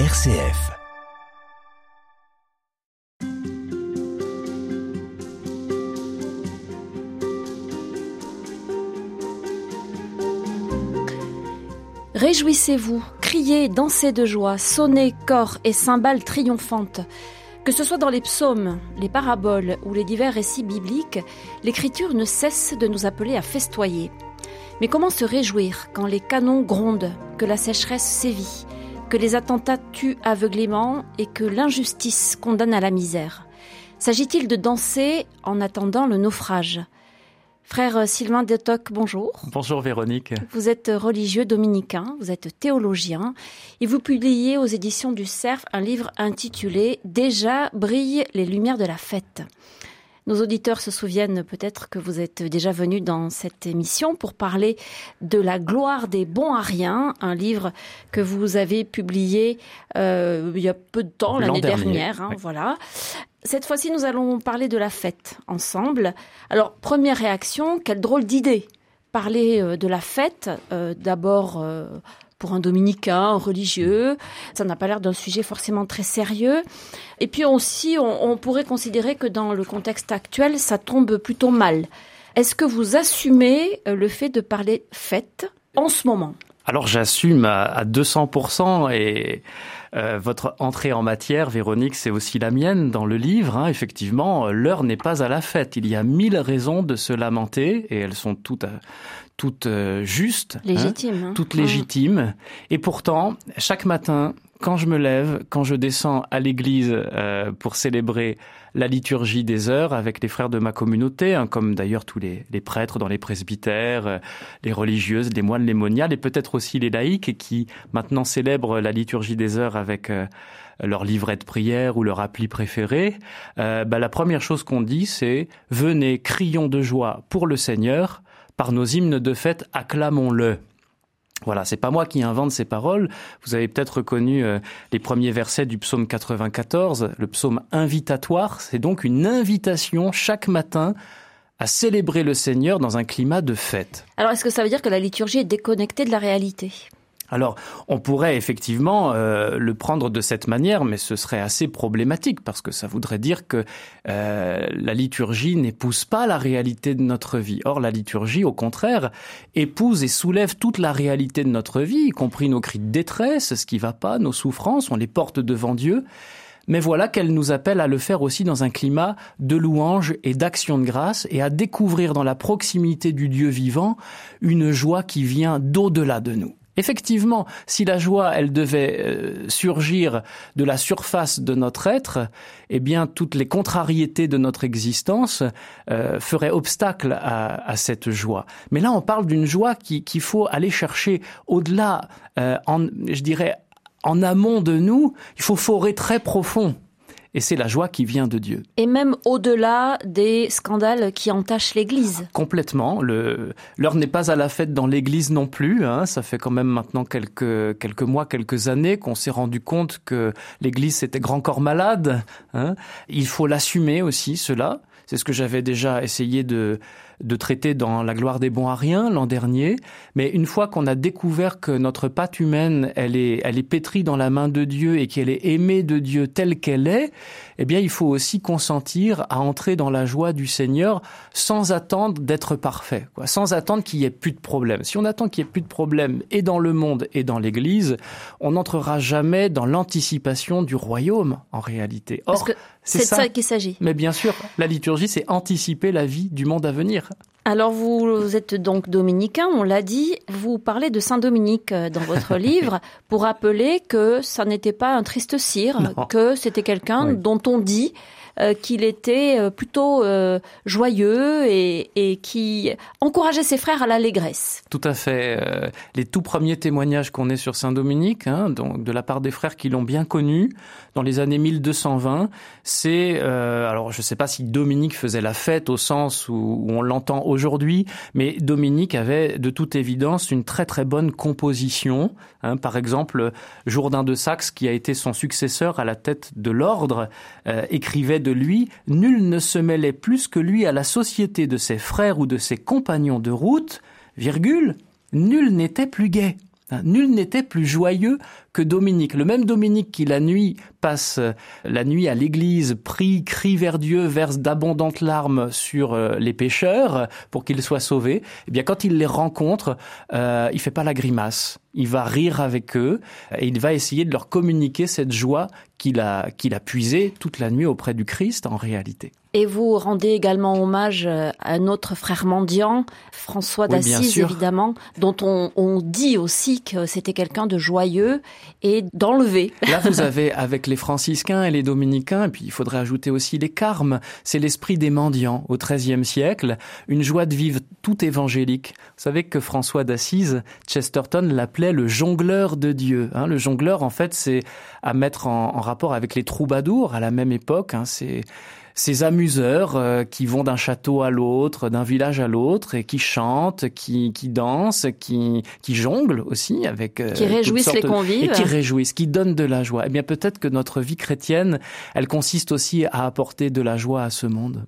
RCF. Réjouissez-vous, criez, dansez de joie, sonnez corps et cymbales triomphantes. Que ce soit dans les psaumes, les paraboles ou les divers récits bibliques, l'Écriture ne cesse de nous appeler à festoyer. Mais comment se réjouir quand les canons grondent, que la sécheresse sévit, que les attentats tuent aveuglément et que l'injustice condamne à la misère S'agit-il de danser en attendant le naufrage? Frère Sylvain Detoc, bonjour. Bonjour Véronique. Vous êtes religieux dominicain, vous êtes théologien et vous publiez aux éditions du Cerf un livre intitulé Déjà brillent les lumières de la fête. Nos auditeurs se souviennent peut-être que vous êtes déjà venu dans cette émission pour parler de la gloire des bons ariens, un livre que vous avez publié euh, il y a peu de temps, l'année dernière. Hein, Voilà. Cette fois-ci, nous allons parler de la fête ensemble. Alors, première réaction, quelle drôle d'idée Parler euh, de la fête, euh, d'abord euh, pour un dominicain, un religieux, ça n'a pas l'air d'un sujet forcément très sérieux. Et puis aussi, on, pourrait considérer que dans le contexte actuel, ça tombe plutôt mal. Est-ce que vous assumez le fait de parler fête en ce moment? Alors j'assume à, à 200% et euh, votre entrée en matière, Véronique, c'est aussi la mienne dans le livre. Hein. Effectivement, l'heure n'est pas à la fête. Il y a mille raisons de se lamenter et elles sont toutes toutes euh, justes, hein, hein. toutes légitimes. Et pourtant, chaque matin, quand je me lève, quand je descends à l'église euh, pour célébrer la liturgie des heures avec les frères de ma communauté, hein, comme d'ailleurs tous les, les, prêtres dans les presbytères, euh, les religieuses, les moines, les moniales, et peut-être aussi les laïcs qui maintenant célèbrent la liturgie des heures avec euh, leur livret de prière ou leur appli préféré, euh, bah, la première chose qu'on dit, c'est venez, crions de joie pour le Seigneur, par nos hymnes de fête, acclamons-le. Voilà, c'est pas moi qui invente ces paroles. Vous avez peut-être reconnu euh, les premiers versets du psaume 94, le psaume invitatoire. C'est donc une invitation chaque matin à célébrer le Seigneur dans un climat de fête. Alors, est-ce que ça veut dire que la liturgie est déconnectée de la réalité? Alors, on pourrait effectivement euh, le prendre de cette manière, mais ce serait assez problématique parce que ça voudrait dire que euh, la liturgie n'épouse pas la réalité de notre vie. Or, la liturgie, au contraire, épouse et soulève toute la réalité de notre vie, y compris nos cris de détresse, ce qui va pas, nos souffrances, on les porte devant Dieu. Mais voilà qu'elle nous appelle à le faire aussi dans un climat de louange et d'action de grâce et à découvrir dans la proximité du Dieu vivant une joie qui vient d'au-delà de nous. Effectivement, si la joie, elle devait euh, surgir de la surface de notre être, eh bien, toutes les contrariétés de notre existence euh, feraient obstacle à, à, cette joie. Mais là, on parle d'une joie qu'il qui faut aller chercher au-delà, euh, en, je dirais, en amont de nous. Il faut forer très profond et c'est la joie qui vient de Dieu. Et même au-delà des scandales qui entachent l'Église. Complètement. L'heure n'est pas à la fête dans l'Église non plus. Hein. Ça fait quand même maintenant quelques quelques mois, quelques années qu'on s'est rendu compte que l'Église c'était grand corps malade. Hein. Il faut l'assumer aussi cela. C'est ce que j'avais déjà essayé de de traiter dans La gloire des bons ariens l'an dernier. Mais une fois qu'on a découvert que notre patte humaine, elle est, elle est pétrie dans la main de Dieu et qu'elle est aimée de Dieu telle qu'elle est, eh bien, il faut aussi consentir à entrer dans la joie du Seigneur sans attendre d'être parfait, quoi, sans attendre qu'il y ait plus de problème. Si on attend qu'il y ait plus de problème et dans le monde et dans l'Église, on n'entrera jamais dans l'anticipation du royaume en réalité. Or, c'est de ça qu'il s'agit. Mais bien sûr, la liturgie, c'est anticiper la vie du monde à venir. Alors vous êtes donc dominicain, on l'a dit, vous parlez de Saint Dominique euh, dans votre livre pour rappeler que ça n'était pas un triste cire, non. que c'était quelqu'un oui. dont on dit qu'il était euh, plutôt euh, joyeux et, qui encourageait ses frères à l'allégresse. Tout à fait. Euh, les tout premiers témoignages qu'on ait sur Saint Dominique, hein, donc de la part des frères qui l'ont bien connu dans les années 1220, c'est euh, alors je ne sais pas si Dominique faisait la fête au sens où, où on l'entend aujourd'hui, mais Dominique avait de toute évidence une très très bonne composition. Hein, par exemple, Jourdain de Saxe, qui a été son successeur à la tête de l'ordre, euh, écrivait de lui, nul ne se mêlait plus que lui à la société de ses frères ou de ses compagnons de route, virgule, nul n'était plus gai. Hein, nul n'était plus joyeux que Dominique. Le même Dominique qui la nuit passe euh, la nuit à l'église, prie, crie vers Dieu, verse d'abondantes larmes sur euh, les pécheurs pour qu'ils soient sauvés. Eh bien, quand il les rencontre, euh, il fait pas la grimace. Il va rire avec eux et il va essayer de leur communiquer cette joie qu'il a, qu'il a puisée toute la nuit auprès du Christ en réalité. Et vous rendez également hommage euh, à notre frère mendiant, François d'Assise évidemment, dont on, on, dit aussi que c'était quelqu'un de joyeux et d'enlevé. Là, vous avez avec les franciscains et les dominicains, et puis il faudrait ajouter aussi les carmes, c'est l'esprit des mendiants au XIIIe siècle, une joie de vivre tout évangélique. Vous savez que François d'Assise, Chesterton l'appelait le jongleur de Dieu. Hein. le jongleur, en fait, c'est à mettre en, en, rapport avec les troubadours à la même époque. Hein, c'est ces amuseurs euh, qui vont d'un château à l'autre, d'un village à l'autre, et qui chantent, qui, qui dansent, qui, qui jonglent aussi avec... Euh, qui réjouissent les convives. Et qui réjouissent, qui donnent de la joie. Eh bien peut-être que notre vie chrétienne, elle consiste aussi à apporter de la joie à ce monde.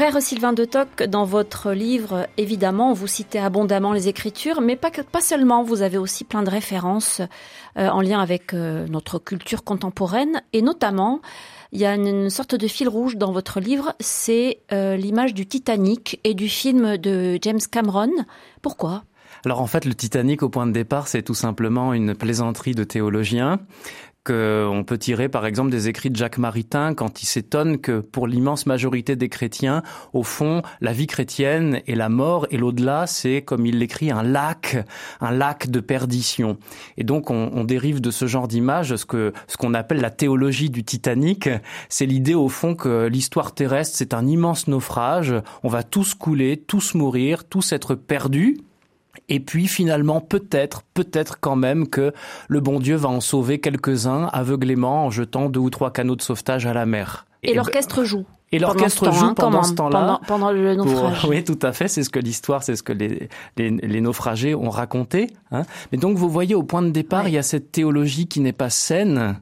Frère Sylvain de Toc, dans votre livre, évidemment, vous citez abondamment les Écritures, mais pas, seulement, vous avez aussi plein de références euh, en lien avec euh, notre culture contemporaine, et notamment, il y a une, sorte de fil rouge dans votre livre, c'est euh, l'image du Titanic et du film de James Cameron. Pourquoi? Alors en fait, le Titanic, au point de départ, c'est tout simplement une plaisanterie de théologiens qu'on peut tirer par exemple des écrits de Jacques Maritain quand il s'étonne que pour l'immense majorité des chrétiens, au fond, la vie chrétienne et la mort et l'au-delà, c'est comme il l'écrit un lac, un lac de perdition. Et donc on, on dérive de ce genre d'image ce que ce qu'on appelle la théologie du Titanic. C'est l'idée au fond que l'histoire terrestre c'est un immense naufrage. On va tous couler, tous mourir, tous être perdus. Et puis finalement, peut-être, peut-être quand même que le bon Dieu va en sauver quelques-uns aveuglément en jetant deux ou trois canaux de sauvetage à la mer. Et, l'orchestre joue. Et l'orchestre joue pendant ce temps-là. Pendant, le naufrage. oui, tout à fait. C'est ce que l'histoire, c'est ce que les, les, les, naufragés ont raconté. Hein. Mais donc, vous voyez, au point de départ, il y a cette théologie qui n'est pas saine,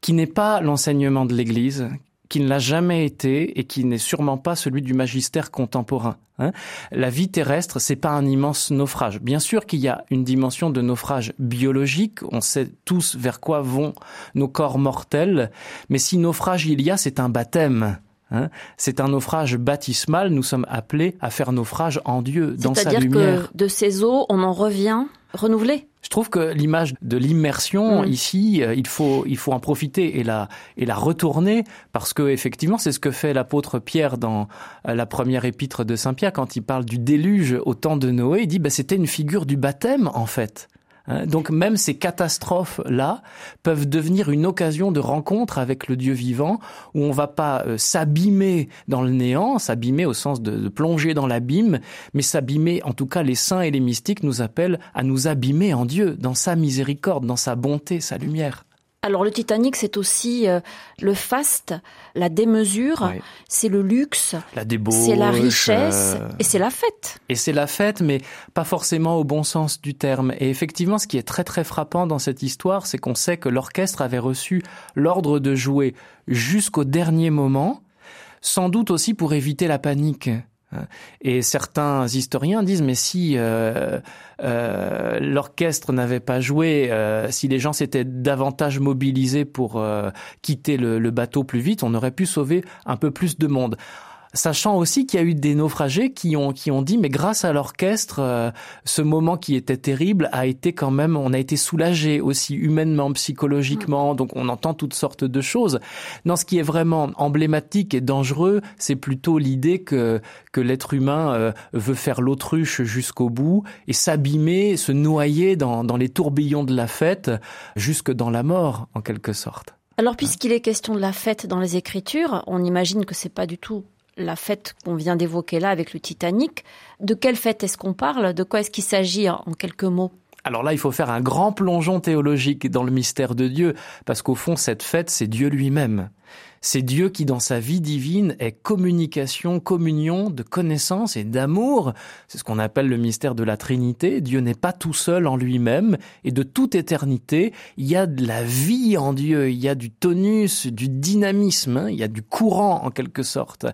qui n'est pas l'enseignement de l'Église, qui ne l'a jamais été et qui n'est sûrement pas celui du magistère contemporain. Hein. La vie terrestre, c'est pas un immense naufrage. Bien sûr qu'il y a une dimension de naufrage biologique. On sait tous vers quoi vont nos corps mortels. Mais si naufrage il y a, c'est un baptême. Hein. c'est un naufrage baptismal. Nous sommes appelés à faire naufrage en Dieu, dans sa lumière. C'est-à-dire que de ces eaux, on en revient renouvelé? Je trouve que l'image de l'immersion mm. ici, euh, il faut il faut en profiter et la et la retourner parce que effectivement c'est ce que fait l'apôtre Pierre dans euh, la première épître de Saint Pierre quand il parle du déluge au temps de Noé, il dit bah c'était une figure du baptême en fait. Hein, donc même ces catastrophes-là peuvent devenir une occasion de rencontre avec le Dieu vivant, où on va pas euh, s'abîmer dans le néant, s'abîmer au sens de, de plonger dans l'abîme, mais s'abîmer, en tout cas les saints et les mystiques nous appellent à nous abîmer en Dieu, dans sa miséricorde, dans sa bonté, sa lumière. Alors le Titanic, c'est aussi euh, le faste, la démesure, c'est le luxe, la débauche, c'est la richesse euh, et c'est la fête. Et c'est la fête, mais pas forcément au bon sens du terme. Et effectivement, ce qui est très très frappant dans cette histoire, c'est qu'on sait que l'orchestre avait reçu l'ordre de jouer jusqu'au dernier moment, sans doute aussi pour éviter la panique. Et certains historiens disent mais si euh, euh, l'orchestre n'avait pas joué, euh, si les gens s'étaient davantage mobilisés pour quitter le, bateau plus vite, on aurait pu sauver un peu plus de monde sachant aussi qu'il y a eu des naufragés qui ont qui ont dit mais grâce à l'orchestre euh, ce moment qui était terrible a été quand même on a été soulagé aussi humainement psychologiquement. Donc on entend toutes sortes de choses. Non ce qui est vraiment emblématique et dangereux c'est plutôt l'idée que que l'être humain euh, veut faire l'autruche jusqu'au bout et s'abîmer se noyer dans dans les tourbillons de la fête jusque dans la mort en quelque sorte. Alors puisqu'il est question de la fête dans les écritures on imagine que c'est pas du tout la fête qu'on vient d'évoquer là avec le Titanic. De quelle fête est-ce qu'on parle? De quoi est-ce qu'il s'agit en quelques mots? Alors là, il faut faire un grand plongeon théologique dans le mystère de Dieu, parce qu'au fond, cette fête, c'est Dieu lui-même. C'est Dieu qui, dans sa vie divine, est communication, communion de connaissance et d'amour. C'est ce qu'on appelle le mystère de la Trinité. Dieu n'est pas tout seul en lui-même et de toute éternité, il y a de la vie en Dieu, il y a du tonus, du dynamisme, hein. il y a du courant en quelque sorte.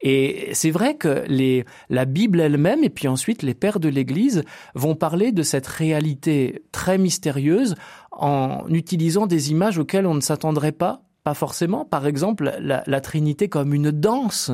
Et c'est vrai que les, la Bible elle-même et puis ensuite les pères de l'Église vont parler de cette réalité très mystérieuse en utilisant des images auxquelles on ne s'attendrait pas pas forcément. Par exemple, la, Trinité comme une danse,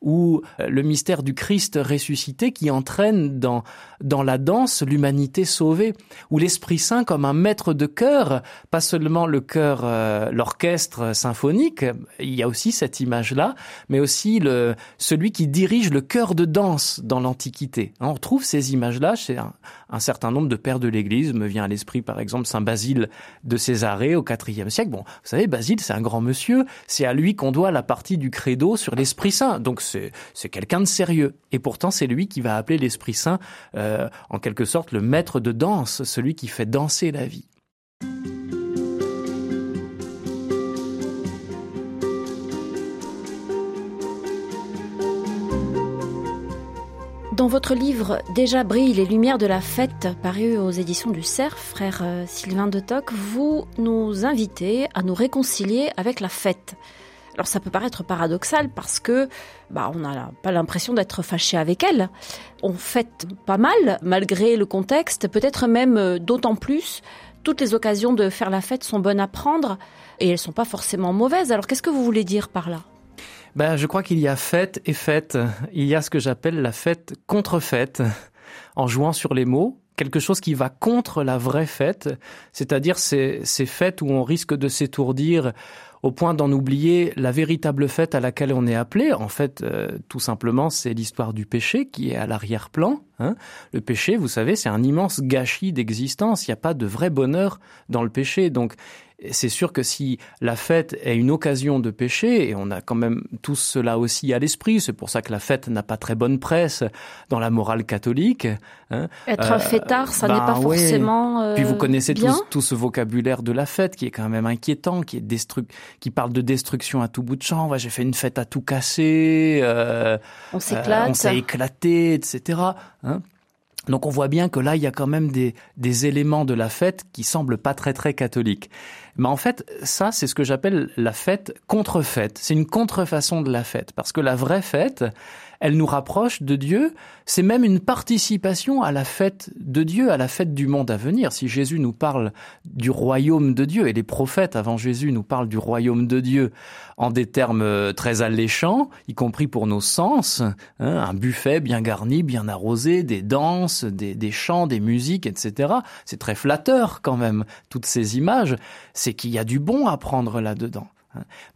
ou euh, le mystère du Christ ressuscité qui entraîne dans, dans la danse l'humanité sauvée, ou l'Esprit Saint comme un maître de chœur, pas seulement le chœur, euh, l'orchestre symphonique, il y a aussi cette image-là, mais aussi le, celui qui dirige le chœur de danse dans l'Antiquité. On retrouve ces images-là chez un, un, certain nombre de pères de l'Église, me vient à l'esprit par exemple Saint Basile de Césarée au IVe siècle. Bon, vous savez, Basile, c'est un grand monsieur, c'est à lui qu'on doit la partie du credo sur l'Esprit Saint. Donc c'est quelqu'un de sérieux. Et pourtant, c'est lui qui va appeler l'Esprit Saint, euh, en quelque sorte, le maître de danse, celui qui fait danser la vie. Dans votre livre Déjà brillent les lumières de la fête, paru aux éditions du Cerf, frère euh, Sylvain de Toc, vous nous invitez à nous réconcilier avec la fête. Alors ça peut paraître paradoxal parce que bah, on n'a pas l'impression d'être fâché avec elle. On fête pas mal malgré le contexte, peut-être même euh, d'autant plus. Toutes les occasions de faire la fête sont bonnes à prendre et elles sont pas forcément mauvaises. Alors qu'est-ce que vous voulez dire par là? Ben, je crois qu'il y a fête et fête. Il y a ce que j'appelle la fête contre-fête, en jouant sur les mots, quelque chose qui va contre la vraie fête, c'est-à-dire ces, ces fêtes où on risque de s'étourdir au point d'en oublier la véritable fête à laquelle on est appelé. En fait, euh, tout simplement, c'est l'histoire du péché qui est à l'arrière-plan. Hein. Le péché, vous savez, c'est un immense gâchis d'existence. Il n'y a pas de vrai bonheur dans le péché. Donc, c'est sûr que si la fête est une occasion de pécher, et on a quand même tout cela aussi à l'esprit, c'est pour ça que la fête n'a pas très bonne presse dans la morale catholique. Hein. Être un euh, fêtard, ça n'est ben pas forcément. Euh, Puis vous connaissez tout, ce vocabulaire de la fête qui est quand même inquiétant, qui est qui parle de destruction à tout bout de champ. Ouais, J'ai fait une fête à tout casser. Euh, on s'éclate. on s'est éclaté, etc. Hein. Donc on voit bien que là, il y a quand même des, des éléments de la fête qui semblent pas très très catholiques. Mais en fait, ça, c'est ce que j'appelle la fête contre-fête. C'est une contrefaçon de la fête. Parce que la vraie fête, elle nous rapproche de Dieu. C'est même une participation à la fête de Dieu, à la fête du monde à venir. Si Jésus nous parle du royaume de Dieu, et les prophètes avant Jésus nous parlent du royaume de Dieu en des termes euh, très alléchants, y compris pour nos sens, hein, un buffet bien garni, bien arrosé, des danses, des, des chants, des musiques, etc. C'est très flatteur quand même, toutes ces images. C'est qu'il y a du bon à prendre là-dedans.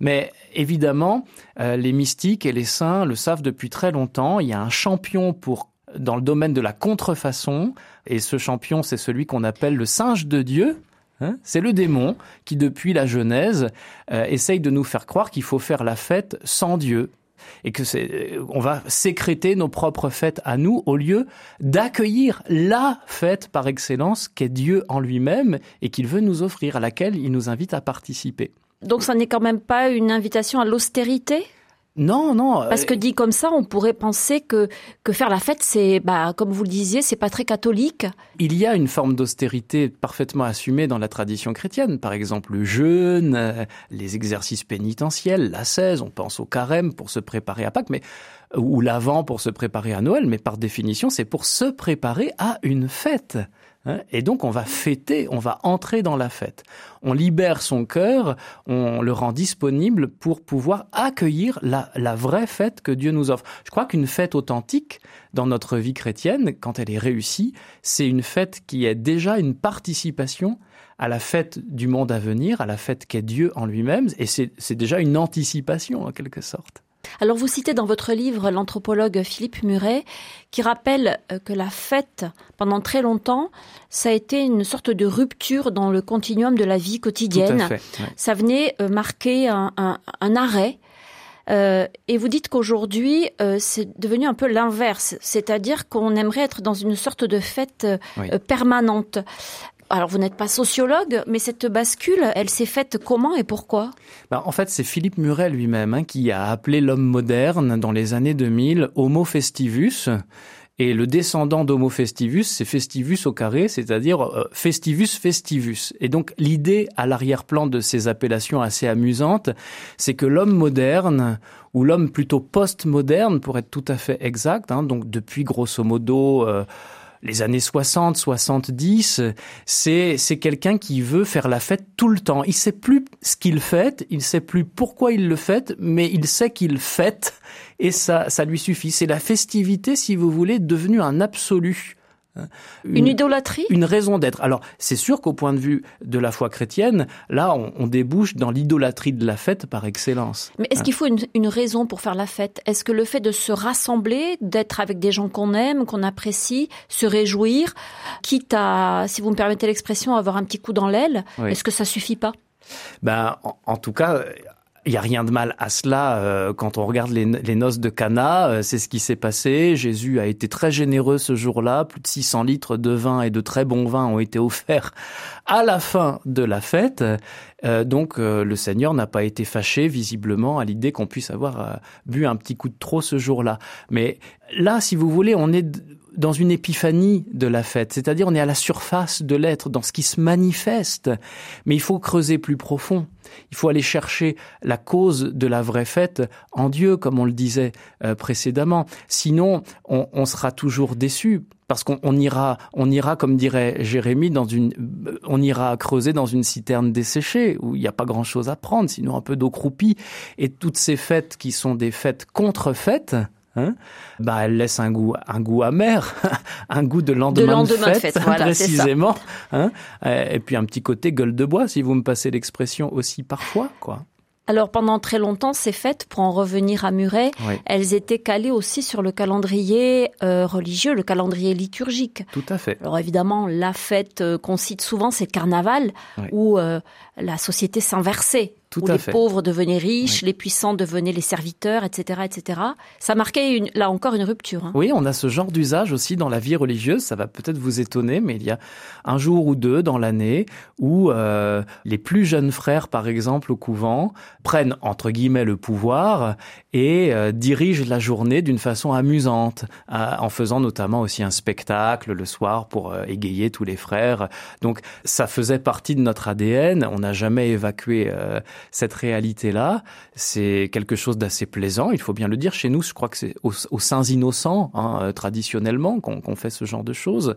Mais évidemment, euh, les mystiques et les saints le savent depuis très longtemps. Il y a un champion pour dans le domaine de la contrefaçon, et ce champion, c'est celui qu'on appelle le singe de Dieu. Hein. c'est le démon qui, depuis la Genèse, euh, essaye de nous faire croire qu'il faut faire la fête sans Dieu, et que c'est, on va sécréter nos propres fêtes à nous au lieu d'accueillir la fête par excellence qu'est Dieu en lui-même et qu'il veut nous offrir, à laquelle il nous invite à participer. Donc ça n'est quand même pas une invitation à l'austérité? Non, non. Parce que euh, dit comme ça, on pourrait penser que que faire la fête, c'est, bah, comme vous le disiez, c'est pas très catholique. Il y a une forme d'austérité parfaitement assumée dans la tradition chrétienne. Par exemple, le jeûne, euh, les exercices pénitentiels, la 16, on pense au carême pour se préparer à Pâques, mais ou l'avant pour se préparer à Noël, mais par définition, c'est pour se préparer à une fête. Hein, et donc on va fêter, on va entrer dans la fête. On libère son cœur, on le rend disponible pour pouvoir accueillir la, la vraie fête que Dieu nous offre. Je crois qu'une fête authentique dans notre vie chrétienne, quand elle est réussie, c'est une fête qui est déjà une participation à la fête du monde à venir, à la fête qu'est Dieu en lui-même, et c'est déjà une anticipation en quelque sorte. Alors vous citez dans votre livre l'anthropologue Philippe Muret qui rappelle euh, que la fête, pendant très longtemps, ça a été une sorte de rupture dans le continuum de la vie quotidienne. Ça venait euh, marquer un, arrêt. Euh, et vous dites qu'aujourd'hui, euh, c'est devenu un peu l'inverse, c'est-à-dire qu'on aimerait être dans une sorte de fête euh, permanente. Alors vous n'êtes pas sociologue, mais cette bascule, elle s'est faite comment et pourquoi? Ben, En fait, c'est Philippe Muret lui-même hein, qui a appelé l'homme moderne dans les années 2000 Homo festivus. Et le descendant d'Homo festivus, c'est festivus au carré, c'est-à-dire euh, festivus festivus. Et donc l'idée à l'arrière-plan de ces appellations assez amusantes, c'est que l'homme moderne, ou l'homme plutôt post-moderne, pour être tout à fait exact, hein, donc depuis grosso modo... Euh, les années 60, 70, c'est c'est quelqu'un qui veut faire la fête tout le temps. Il sait plus ce qu'il fait, il sait plus pourquoi il le fait, mais il sait qu'il fête et ça ça lui suffit. C'est la festivité, si vous voulez, devenue un absolu. Une, idolâtrie? Une raison d'être. Alors, c'est sûr qu'au point de vue de la foi chrétienne, là, on, débouche dans l'idolâtrie de la fête par excellence. Mais est-ce hein. qu'il faut une, une, raison pour faire la fête? Est-ce que le fait de se rassembler, d'être avec des gens qu'on aime, qu'on apprécie, se réjouir, quitte à, si vous me permettez l'expression, avoir un petit coup dans l'aile, est-ce que ça suffit pas? Ben, en, tout cas, il n'y a rien de mal à cela euh, quand on regarde les, noces de Cana, euh, c'est ce qui s'est passé. Jésus a été très généreux ce jour-là, plus de 600 litres de vin et de très bons vins ont été offerts à la fin de la fête. Euh, donc le Seigneur n'a pas été fâché visiblement à l'idée qu'on puisse avoir bu un petit coup de trop ce jour-là. Mais là, si vous voulez, on est dans une épiphanie de la fête, c'est-à-dire on est à la surface de l'être, dans ce qui se manifeste, mais il faut creuser plus profond. Il faut aller chercher la cause de la vraie fête en Dieu, comme on le disait euh, précédemment. Sinon, on, on, sera toujours déçu parce qu'on ira, on ira, comme dirait Jérémie, dans une, on ira creuser dans une citerne desséchée où il n'y a pas grand-chose à prendre, sinon un peu d'eau croupie. Et toutes ces fêtes qui sont des fêtes contrefaites, Hein bah, elle laisse un goût, un goût amer, un goût de lendemain de, fête, précisément. Hein et puis un petit côté gueule de bois, si vous me passez l'expression aussi parfois, quoi. Alors pendant très longtemps, ces fêtes, pour en revenir à Muret, elles étaient calées aussi sur le calendrier euh, religieux, le calendrier liturgique. Tout à fait. Alors évidemment, la fête euh, qu'on cite souvent, c'est le carnaval, où euh, la société s'inversait où les pauvres devenaient riches, les puissants devenaient les serviteurs, etc., etc. Ça marquait une, là encore une rupture. Hein. Oui, on a ce genre d'usage aussi dans la vie religieuse. Ça va peut-être vous étonner, mais il y a un jour ou deux dans l'année où euh, les plus jeunes frères, par exemple, au couvent, prennent entre guillemets le pouvoir et euh, dirigent la journée d'une façon amusante, en faisant notamment aussi un spectacle le soir pour euh, égayer tous les frères. Donc ça faisait partie de notre ADN. On n'a jamais évacué cette réalité-là, c'est quelque chose d'assez plaisant, il faut bien le dire. Chez nous, je crois que c'est aux, saints innocents, hein, euh, traditionnellement, qu'on fait ce genre de choses.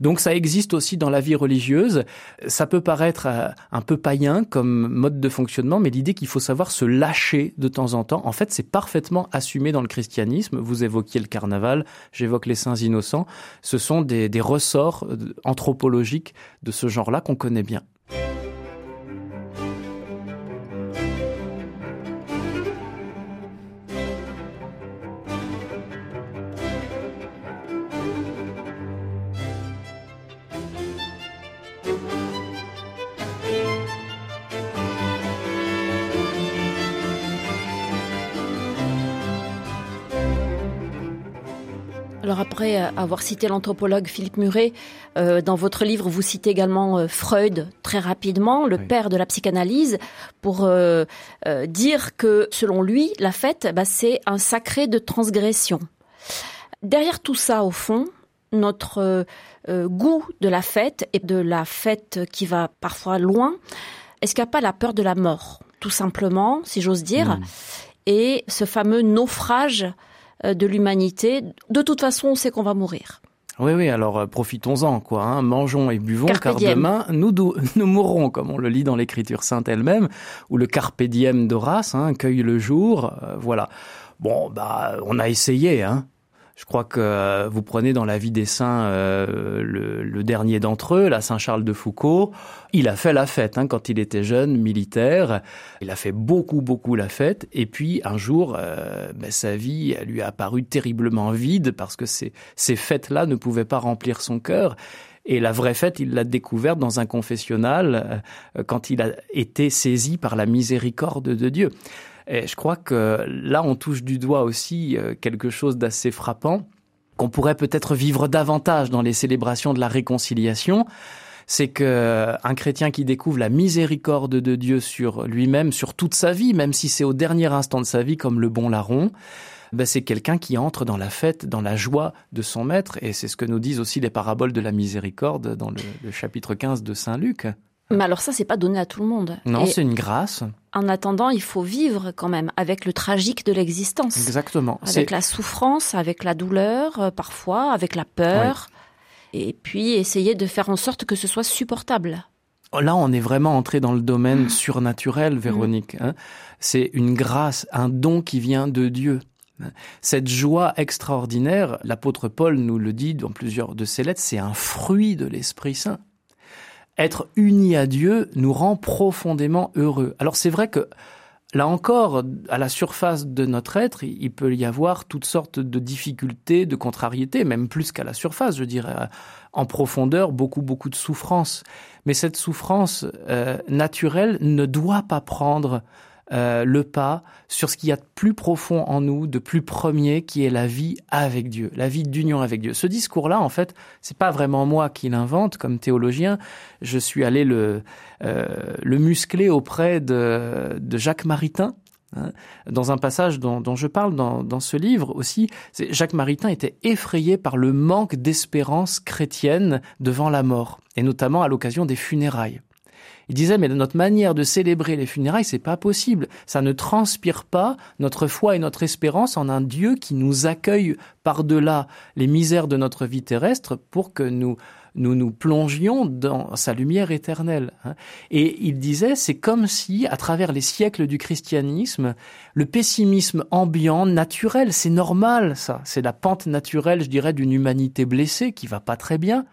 Donc ça existe aussi dans la vie religieuse. Ça peut paraître euh, un peu païen comme mode de fonctionnement, mais l'idée qu'il faut savoir se lâcher de temps en temps, en fait, c'est parfaitement assumé dans le christianisme. Vous évoquiez le carnaval, j'évoque les saints innocents. Ce sont des, des ressorts euh, anthropologiques de ce genre-là qu'on connaît bien. Après avoir cité l'anthropologue Philippe Muret, euh, dans votre livre, vous citez également euh, Freud très rapidement, le père de la psychanalyse, pour euh, dire que selon lui, la fête, bah, c'est un sacré de transgression. Derrière tout ça, au fond, notre goût de la fête et de la fête qui va parfois loin, est-ce qu'il n'y a pas la peur de la mort, tout simplement, si j'ose dire, mmh. et ce fameux naufrage euh, de l'humanité. De toute façon, on sait qu'on va mourir. Oui, oui, alors euh, profitons-en, quoi. Hein. Mangeons et buvons, car demain, nous, nous mourrons, comme on le lit dans l'Écriture sainte elle-même, ou le carpe diem d'Horace, hein, cueille le jour, euh, voilà. Bon, bah, on a essayé, hein. Je crois que euh, vous prenez dans la vie des saints euh, le, dernier d'entre eux, la Saint Charles de Foucault. Il a fait la fête hein, quand il était jeune, militaire. Il a fait beaucoup, beaucoup la fête. Et puis un jour, euh, ben, sa vie lui a apparu terriblement vide parce que ces, ces fêtes-là ne pouvaient pas remplir son cœur. Et la vraie fête, il l'a découverte dans un confessionnal quand il a été saisi par la miséricorde de Dieu. Et je crois que là, on touche du doigt aussi euh, quelque chose d'assez frappant qu'on pourrait peut-être vivre davantage dans les célébrations de la réconciliation c'est que euh, un chrétien qui découvre la miséricorde de Dieu sur lui-même, sur toute sa vie, même si c'est au dernier instant de sa vie, comme le bon larron, ben c'est quelqu'un qui entre dans la fête, dans la joie de son maître, et c'est ce que nous disent aussi les paraboles de la miséricorde dans le, chapitre 15 de Saint Luc. Mais alors ça, c'est pas donné à tout le monde. Non, c'est une grâce. En attendant, il faut vivre quand même avec le tragique de l'existence. Exactement. Avec la souffrance, avec la douleur, euh, parfois, avec la peur et puis essayer de faire en sorte que ce soit supportable. Là, on est vraiment entré dans le domaine surnaturel, Véronique. Hein. C'est une grâce, un don qui vient de Dieu. Cette joie extraordinaire, l'apôtre Paul nous le dit dans plusieurs de ses lettres, c'est un fruit de l'Esprit Saint. Être uni à Dieu nous rend profondément heureux. Alors c'est vrai que Là encore, à la surface de notre être, il peut y avoir toutes sortes de difficultés, de contrariétés, même plus qu'à la surface, je dirais, en profondeur, beaucoup, beaucoup de souffrance. Mais cette souffrance euh, naturelle ne doit pas prendre euh, le pas sur ce qu'il y a de plus profond en nous, de plus premier, qui est la vie avec Dieu, la vie d'union avec Dieu. Ce discours-là, en fait, c'est pas vraiment moi qui l'invente comme théologien. Je suis allé le, euh, le muscler auprès de, de Jacques Maritain, hein, dans un passage dont, dont je parle dans, dans, ce livre aussi, Jacques Maritain était effrayé par le manque d'espérance chrétienne devant la mort, et notamment à l'occasion des funérailles. Il disait, mais notre manière de célébrer les funérailles, c'est pas possible. Ça ne transpire pas notre foi et notre espérance en un Dieu qui nous accueille par-delà les misères de notre vie terrestre pour que nous nous nous plongions dans sa lumière éternelle. Hein. Et il disait, c'est comme si, à travers les siècles du christianisme, le pessimisme ambiant, naturel, c'est normal, ça, c'est la pente naturelle, je dirais, d'une humanité blessée qui va pas très bien.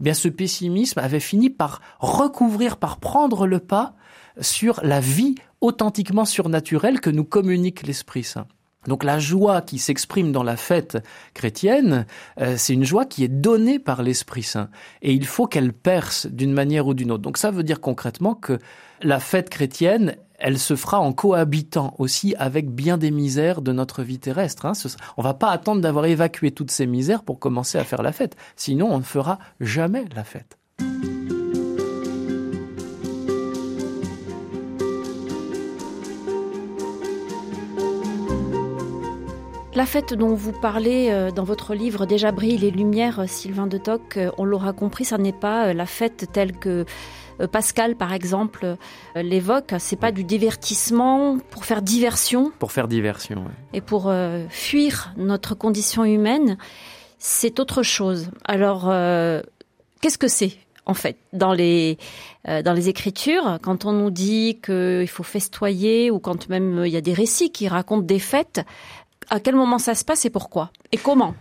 Eh bien, ce pessimisme avait fini par recouvrir, par prendre le pas sur la vie authentiquement surnaturelle que nous communique l'Esprit Saint. Donc la joie qui s'exprime dans la fête chrétienne, euh, c'est une joie qui est donnée par l'Esprit Saint. Et il faut qu'elle perce d'une manière ou d'une autre. Donc ça veut dire concrètement que la fête chrétienne, elle se fera en cohabitant aussi avec bien des misères de notre vie terrestre. Hein. On va pas attendre d'avoir évacué toutes ces misères pour commencer à faire la fête. Sinon, on ne fera jamais la fête. La fête dont vous parlez euh, dans votre livre Déjà brille les lumières, euh, Sylvain de Toc, euh, on l'aura compris, ça n'est pas la fête telle que Pascal, par exemple, l'évoque. C'est pas du divertissement pour faire diversion. Pour faire diversion, oui. Et pour fuir notre condition humaine, c'est autre chose. Alors, qu'est-ce que c'est en fait dans les dans les écritures quand on nous dit qu'il faut festoyer ou quand même il y a des récits qui racontent des fêtes à quel moment ça se passe et pourquoi Et comment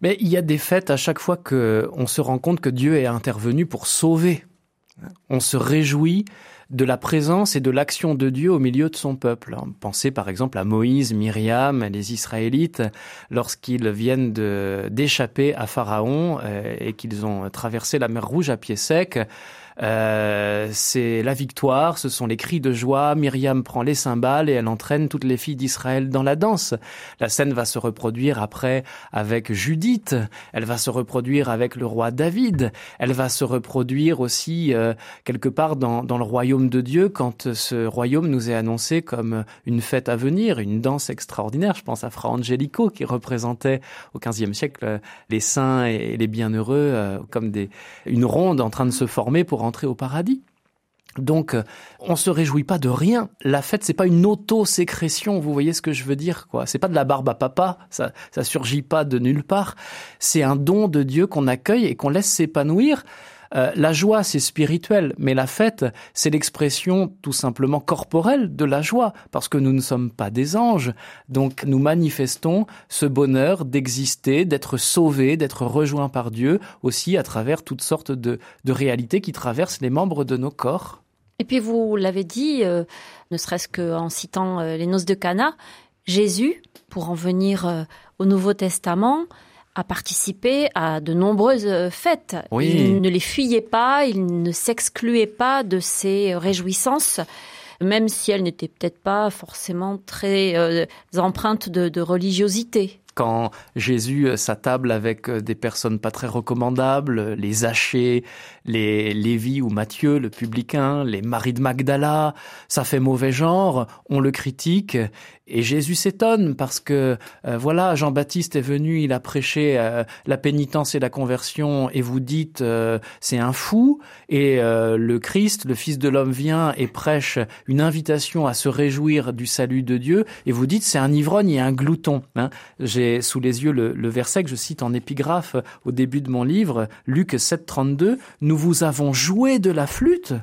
Mais il y a des fêtes à chaque fois que on se rend compte que Dieu est intervenu pour sauver. On se réjouit de la présence et de l'action de Dieu au milieu de son peuple. Pensez par exemple à Moïse, Myriam, les Israélites, lorsqu'ils viennent d'échapper à Pharaon euh, et qu'ils ont traversé la mer Rouge à pied sec. Euh, c'est la victoire, ce sont les cris de joie. Myriam prend les cymbales et elle entraîne toutes les filles d'Israël dans la danse. La scène va se reproduire après avec Judith. Elle va se reproduire avec le roi David. Elle va se reproduire aussi euh, quelque part dans, dans le royaume de Dieu quand ce royaume nous est annoncé comme une fête à venir, une danse extraordinaire. Je pense à Fra Angelico qui représentait au XVe siècle les saints et les bienheureux euh, comme des, une ronde en train de se former pour entrer au paradis. Donc, euh, on se réjouit pas de rien. La fête, c'est pas une auto-sécrétion. Vous voyez ce que je veux dire, quoi. C'est pas de la barbe à papa. Ça, ça surgit pas de nulle part. C'est un don de Dieu qu'on accueille et qu'on laisse s'épanouir euh, la joie, c'est spirituel, mais la fête, c'est l'expression tout simplement corporelle de la joie, parce que nous ne sommes pas des anges. Donc nous manifestons ce bonheur d'exister, d'être sauvés, d'être rejoints par Dieu, aussi à travers toutes sortes de, réalités qui traversent les membres de nos corps. Et puis vous l'avez dit, euh, ne serait-ce qu'en citant euh, les noces de Cana, Jésus, pour en venir au Nouveau Testament, a participé à de nombreuses euh, fêtes. Il ne les fuyait pas, il ne s'excluait pas de ces réjouissances même si elles n'étaient peut-être pas forcément très euh, empreintes de, de religiosité quand Jésus euh, s'attable avec euh, des personnes pas très recommandables, les Zachée, les Lévi ou Matthieu, le publicain, les maris de Magdala, ça fait mauvais genre, on le critique et Jésus s'étonne parce que euh, voilà, Jean-Baptiste est venu, il a prêché la pénitence et la conversion et vous dites c'est un fou et le Christ, le fils de l'homme vient et prêche une invitation à se réjouir du salut de Dieu et vous dites c'est un ivrogne et un glouton. Hein sous les yeux le, verset que je cite en épigraphe au début de mon livre, Luc 7,32, Nous vous avons joué de la flûte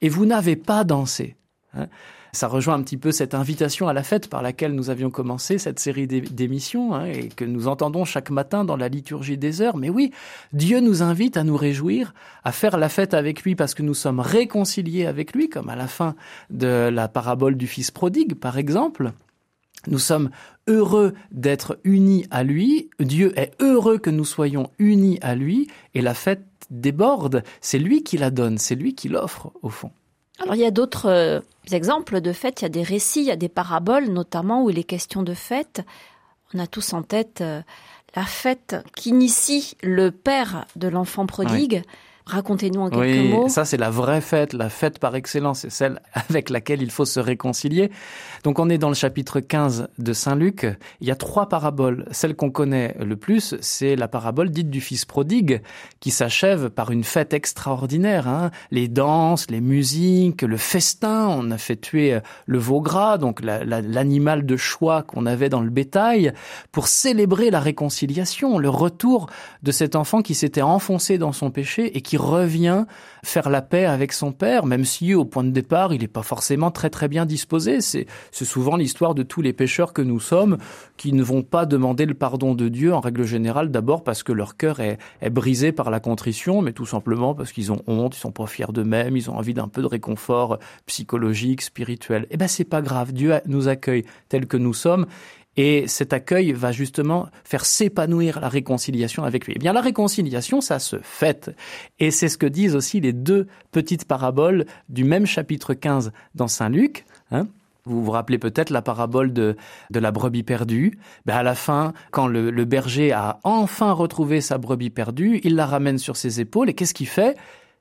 et vous n'avez pas dansé. Hein. Ça rejoint un petit peu cette invitation à la fête par laquelle nous avions commencé cette série d'émissions hein, et que nous entendons chaque matin dans la liturgie des heures. Mais oui, Dieu nous invite à nous réjouir, à faire la fête avec lui parce que nous sommes réconciliés avec lui, comme à la fin de la parabole du Fils prodigue, par exemple. Nous sommes heureux d'être unis à lui, Dieu est heureux que nous soyons unis à lui, et la fête déborde, c'est lui qui la donne, c'est lui qui l'offre au fond. Alors il y a d'autres euh, exemples de fêtes, il y a des récits, il y a des paraboles notamment où il est question de fêtes. On a tous en tête euh, la fête qu'initie le père de l'enfant prodigue. Racontez-nous en quelques oui, mots. Ça, c'est la vraie fête, la fête par excellence, c'est celle avec laquelle il faut se réconcilier. Donc, on est dans le chapitre 15 de Saint Luc. Il y a trois paraboles. Celle qu'on connaît le plus, c'est la parabole dite du fils prodigue, qui s'achève par une fête extraordinaire. Hein. Les danses, les musiques, le festin. On a fait tuer le veau gras, donc l'animal de choix qu'on avait dans le bétail, pour célébrer la réconciliation, le retour de cet enfant qui s'était enfoncé dans son péché et qui revient faire la paix avec son père, même si au point de départ, il n'est pas forcément très très bien disposé. Souvent l'histoire de tous les pécheurs que nous sommes qui ne vont pas demander le pardon de Dieu en règle générale, d'abord parce que leur cœur est, brisé par la contrition, mais tout simplement parce qu'ils ont honte, ils sont pas fiers d'eux-mêmes, ils ont envie d'un peu de réconfort psychologique, spirituel. Eh ben c'est pas grave, Dieu nous accueille tels que nous sommes et cet accueil va justement faire s'épanouir la réconciliation avec lui. Eh bien, la réconciliation, ça se fait. Et c'est ce que disent aussi les deux petites paraboles du même chapitre 15 dans Saint Luc. Hein. Vous vous rappelez peut-être la parabole de, de la brebis perdue. Ben à la fin, quand le, le berger a enfin retrouvé sa brebis perdue, il la ramène sur ses épaules et qu'est-ce qu'il fait?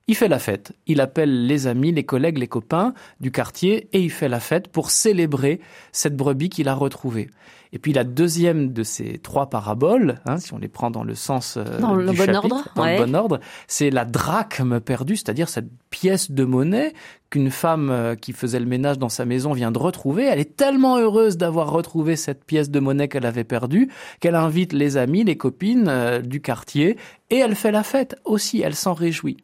Il fait la fête. Il appelle les amis, les collègues, les copains du quartier et il fait la fête pour célébrer cette brebis qu'il a retrouvée. Et puis la deuxième de ces trois paraboles, hein, si on les prend dans le sens euh, dans du le bon ordre, dans le bon ordre, c'est la drachme perdue, c'est-à-dire cette pièce de monnaie qu'une femme euh, qui faisait le ménage dans sa maison vient de retrouver. Elle est tellement heureuse d'avoir retrouvé cette pièce de monnaie qu'elle avait perdue qu'elle invite les amis, les copines euh, du quartier et elle fait la fête aussi. Elle s'en réjouit.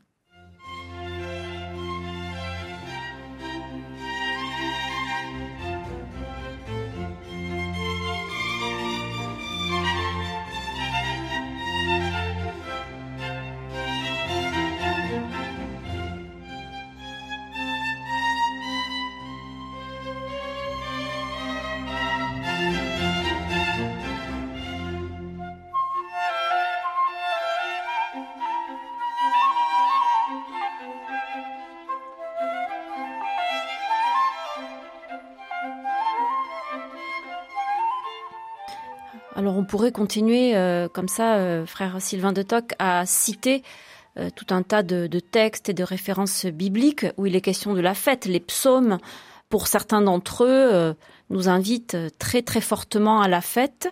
Alors on pourrait continuer euh, comme ça, euh, frère Sylvain de Toc, à citer euh, tout un tas de, textes et de références bibliques où il est question de la fête. Les psaumes, pour certains d'entre eux, nous invitent très très fortement à la fête.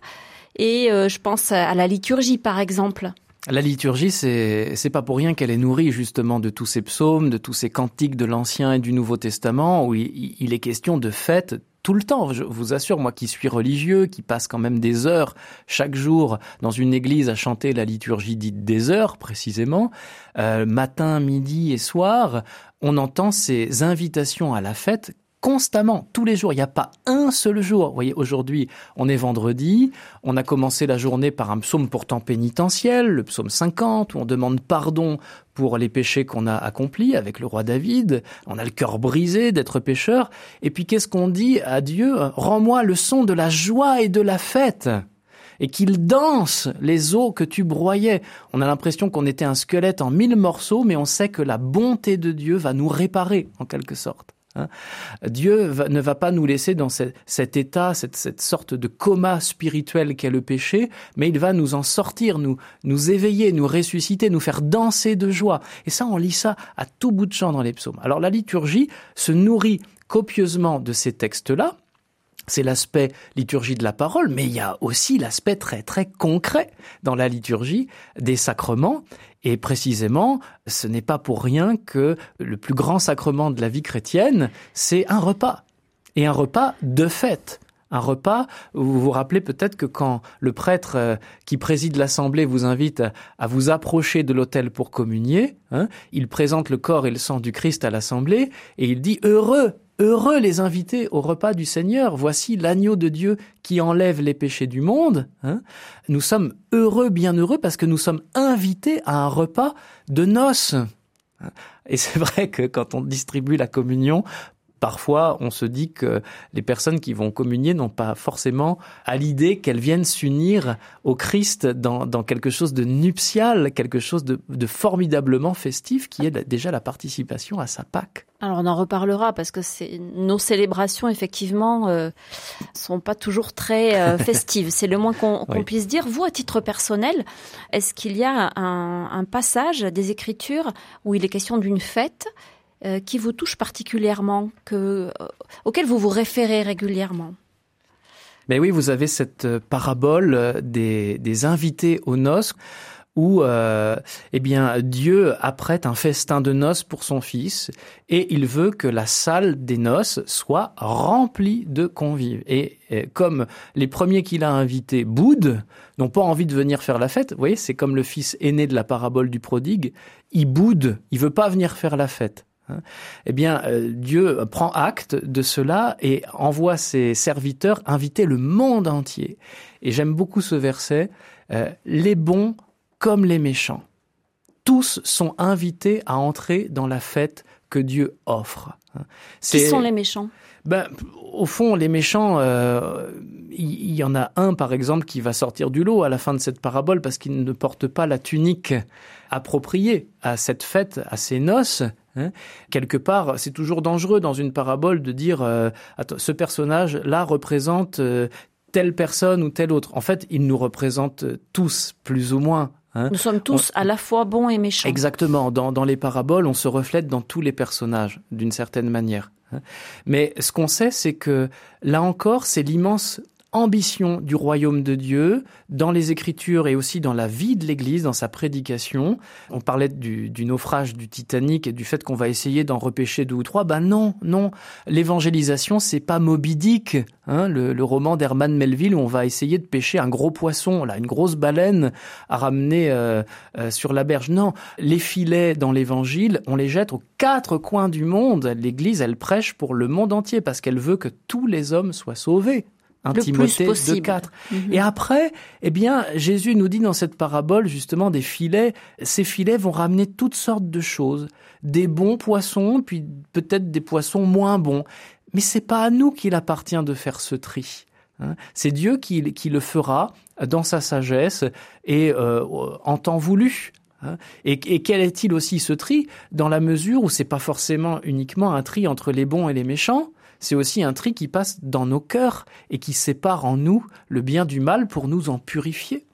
Et je pense à la liturgie, par exemple. La liturgie, c'est pas pour rien qu'elle est nourrie justement de tous ces psaumes, de tous ces cantiques de l'Ancien et du Nouveau Testament, où il est question de fête tout le temps. Je vous assure, moi qui suis religieux, qui passe quand même des heures chaque jour dans une église à chanter la liturgie dite des heures précisément, euh, matin, midi et soir, on entend ces invitations à la fête constamment, tous les jours. Il n'y a pas un seul jour. Vous voyez, aujourd'hui, on est vendredi. On a commencé la journée par un psaume pourtant pénitentiel, le psaume 50, où on demande pardon pour les péchés qu'on a accomplis avec le roi David. On a le cœur brisé d'être pécheur. Et puis, qu'est-ce qu'on dit à Dieu? Rends-moi le son de la joie et de la fête et qu'il danse les os que tu broyais. On a l'impression qu'on était un squelette en mille morceaux, mais on sait que la bonté de Dieu va nous réparer en quelque sorte. Hein. Dieu ne va pas nous laisser dans cet état, cette, sorte de coma spirituel qu'est le péché, mais il va nous en sortir, nous, nous éveiller, nous ressusciter, nous faire danser de joie. Et ça, on lit ça à tout bout de champ dans les psaumes. Alors la liturgie se nourrit copieusement de ces textes-là, c'est l'aspect liturgie de la parole, mais il y a aussi l'aspect très très concret dans la liturgie des sacrements. Et précisément, ce n'est pas pour rien que le plus grand sacrement de la vie chrétienne, c'est un repas. Et un repas de fête. Un repas, vous vous rappelez peut-être que quand le prêtre euh, qui préside l'assemblée vous invite à vous approcher de l'autel pour communier, hein, il présente le corps et le sang du Christ à l'assemblée et il dit heureux Heureux les invités au repas du Seigneur. Voici l'agneau de Dieu qui enlève les péchés du monde. Hein. Nous sommes heureux, bien heureux, parce que nous sommes invités à un repas de noces. Et c'est vrai que quand on distribue la communion, parfois on se dit que les personnes qui vont communier n'ont pas forcément à l'idée qu'elles viennent s'unir au Christ dans, quelque chose de nuptial, quelque chose de, formidablement festif qui est déjà la participation à sa Pâque. Alors on en reparlera parce que nos célébrations effectivement euh, sont pas toujours très euh, festives. C'est le moins qu'on puisse dire. Vous, à titre personnel, est-ce qu'il y a un, un passage des Écritures où il est question d'une fête euh, qui vous touche particulièrement, que, euh, auquel vous vous référez régulièrement Mais oui, vous avez cette euh, parabole des, invités aux noces où eh bien Dieu apprête un festin de noces pour son fils et il veut que la salle des noces soit remplie de convives. Et, comme les premiers qu'il a invités boudent, n'ont pas envie de venir faire la fête, vous voyez, c'est comme le fils aîné de la parabole du prodigue, il boude, il veut pas venir faire la fête. Hein. eh bien, euh, Dieu prend acte de cela et envoie ses serviteurs inviter le monde entier. Et j'aime beaucoup ce verset, euh, les bons comme les méchants. Tous sont invités à entrer dans la fête que Dieu offre. Hein. Qui sont les méchants? Ben, au fond, les méchants, euh, il y, en a un, par exemple, qui va sortir du lot à la fin de cette parabole parce qu'il ne porte pas la tunique appropriée à cette fête, à ces noces. Hein. Quelque part, c'est toujours dangereux dans une parabole de dire euh, ce personnage-là représente euh, telle personne ou telle autre. En fait, il nous représente tous, plus ou moins. Hein. Nous sommes tous à la fois bons et méchants. Exactement. Dans, dans les paraboles, on se reflète dans tous les personnages, d'une certaine manière. Hein. Mais ce qu'on sait, c'est que là encore, c'est l'immense ambition du royaume de Dieu dans les Écritures et aussi dans la vie de l'Église, dans sa prédication. On parlait du, naufrage du Titanic et du fait qu'on va essayer d'en repêcher deux ou trois. Ben non, non. L'évangélisation, c'est pas Moby Dick, hein, le, roman d'Herman Melville où on va essayer de pêcher un gros poisson, là, une grosse baleine à ramener euh, euh, sur la berge. Non, les filets dans l'Évangile, on les jette aux quatre coins du monde. L'Église, elle prêche pour le monde entier parce qu'elle veut que tous les hommes soient sauvés. Un Timothée de 4. Mhm. Et après, eh bien, Jésus nous dit dans cette parabole justement des filets. Ces filets vont ramener toutes sortes de choses, des bons poissons, puis peut-être des poissons moins bons. Mais c'est pas à nous qu'il appartient de faire ce tri. Hein. C'est Dieu qui, le fera dans sa sagesse et euh, en temps voulu. Hein. Et, et, quel est-il aussi ce tri dans la mesure où c'est pas forcément uniquement un tri entre les bons et les méchants, c'est aussi un tri qui passe dans nos cœurs et qui sépare en nous le bien du mal pour nous en purifier.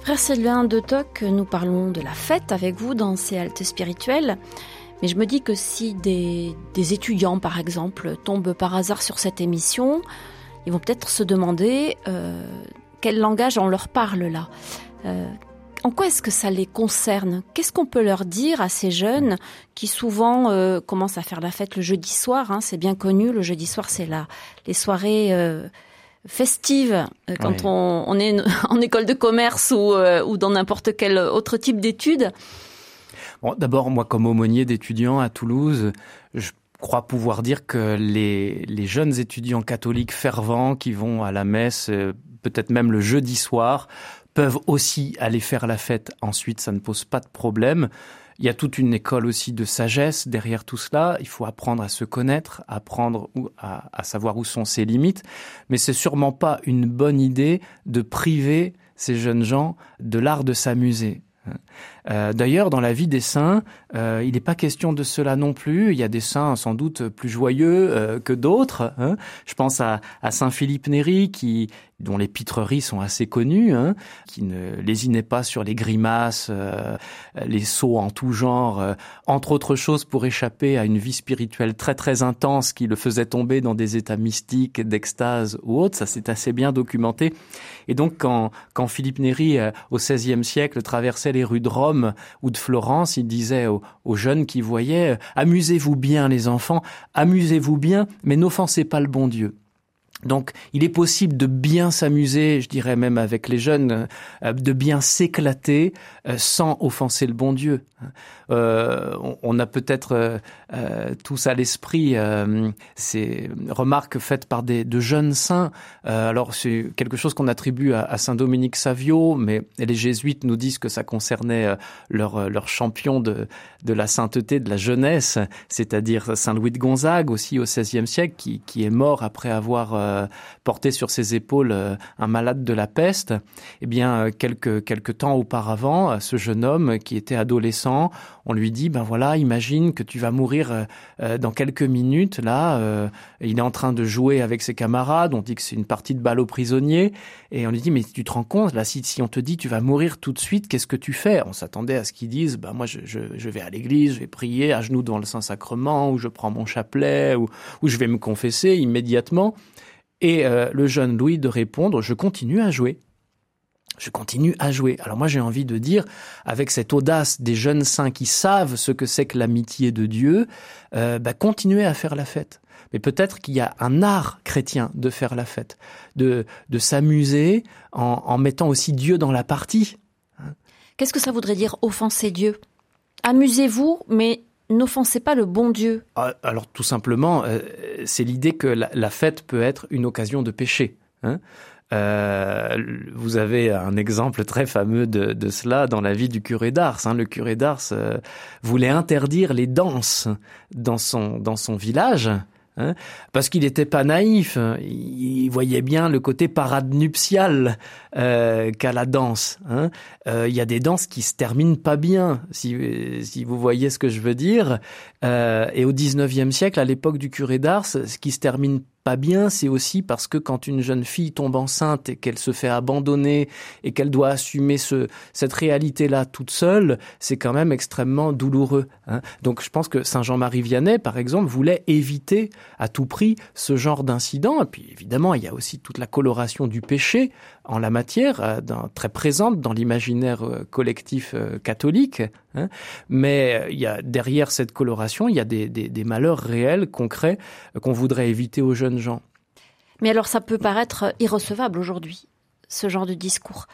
Frère Sylvain de Toc, nous parlons de la fête avec vous dans ces haltes spirituelles. Mais je me dis que si des, étudiants, par exemple, tombent par hasard sur cette émission, ils vont peut-être se demander euh, quel langage on leur parle là. Euh, en quoi est-ce que ça les concerne? Qu'est-ce qu'on peut leur dire à ces jeunes qui souvent euh, commencent à faire la fête le jeudi soir hein, C'est bien connu, le jeudi soir c'est là les soirées euh, festives quand on, est en école de commerce ou, ou dans n'importe quel autre type d'études. Bon, D'abord, moi comme aumônier d'étudiants à Toulouse, je crois pouvoir dire que les, les jeunes étudiants catholiques fervents qui vont à la messe peut-être même le jeudi soir, peuvent aussi aller faire la fête ensuite, ça ne pose pas de problème. Il y a toute une école aussi de sagesse derrière tout cela. Il faut apprendre à se connaître, apprendre à, à savoir où sont ses limites. Mais c'est sûrement pas une bonne idée de priver ces jeunes gens de l'art de s'amuser. Euh, d'ailleurs, dans la vie des saints, euh, il n'est pas question de cela non plus. Il y a des saints sans doute plus joyeux euh, que d'autres. Hein. Je pense à, Saint Philippe Néri, qui dont les pitreries sont assez connues, hein, qui ne lésinait pas sur les grimaces, les sauts en tout genre, entre autres choses pour échapper à une vie spirituelle très très intense qui le faisait tomber dans des états mystiques, d'extase ou autres. Ça c'est assez bien documenté. Et donc quand, quand Philippe Néri, euh, au XVIe siècle, traversait les rues de Rome ou de Florence, il disait aux, jeunes qui voyaient, amusez-vous bien les enfants, amusez-vous bien, mais n'offensez pas le bon Dieu. Donc, il est possible de bien s'amuser, je dirais même avec les jeunes, euh, de bien s'éclater euh, sans offenser le bon Dieu. Euh, on a peut-être tous à l'esprit ces remarques faites par des, de jeunes saints. alors, c'est quelque chose qu'on attribue à, Saint Dominique Savio, mais les jésuites nous disent que ça concernait leur, leur champion de, de la sainteté, de la jeunesse, c'est-à-dire Saint Louis de Gonzague, aussi au XVIe siècle, qui, qui est mort après avoir euh, porté sur ses épaules euh, un malade de la peste. Eh bien, euh, quelques quelques temps auparavant, ce jeune homme qui était adolescent, on lui dit ben voilà, imagine que tu vas mourir dans quelques minutes. Là, il est en train de jouer avec ses camarades. On dit que c'est une partie de balle aux prisonniers, et on lui dit mais tu te rends compte là si on te dit tu vas mourir tout de suite, qu'est-ce que tu fais? On s'attendait à ce qu'ils disent ben moi je, je, vais à l'église, je vais prier à genoux devant le Saint Sacrement, ou je prends mon chapelet, ou, ou je vais me confesser immédiatement. Et euh, le jeune Louis de répondre, je continue à jouer. Je continue à jouer. Alors moi j'ai envie de dire, avec cette audace des jeunes saints qui savent ce que c'est que l'amitié de Dieu, euh, bah, continuez à faire la fête. Mais peut-être qu'il y a un art chrétien de faire la fête, de, de s'amuser en, en mettant aussi Dieu dans la partie. Qu'est-ce que ça voudrait dire offenser Dieu? Amusez-vous, mais n'offensez pas le bon Dieu ah, Alors tout simplement, euh, c'est l'idée que la, fête peut être une occasion de péché. Hein euh, vous avez un exemple très fameux de, de, cela dans la vie du curé d'Ars. Hein. Le curé d'Ars euh, voulait interdire les danses dans son, dans son village. Hein, parce qu'il n'était pas naïf, il voyait bien le côté parade nuptial euh, qu'à la danse. Hein. Euh, il y a des danses qui se terminent pas bien, si, si vous voyez ce que je veux dire. Euh, et au 19e siècle, à l'époque du curé d'Ars, ce qui se termine pas bien, c'est aussi parce que quand une jeune fille tombe enceinte et qu'elle se fait abandonner et qu'elle doit assumer ce, cette réalité-là toute seule, c'est quand même extrêmement douloureux. Hein. Donc je pense que Saint Jean-Marie Vianney, par exemple, voulait éviter à tout prix ce genre d'incident. Et puis évidemment, il y a aussi toute la coloration du péché en la matière, euh, très présente dans l'imaginaire euh, collectif euh, catholique. Hein. Mais il y a derrière cette coloration, il y a des malheurs réels, concrets, qu'on voudrait éviter aux jeunes gens. Mais alors ça peut paraître irrecevable aujourd'hui, ce genre de discours,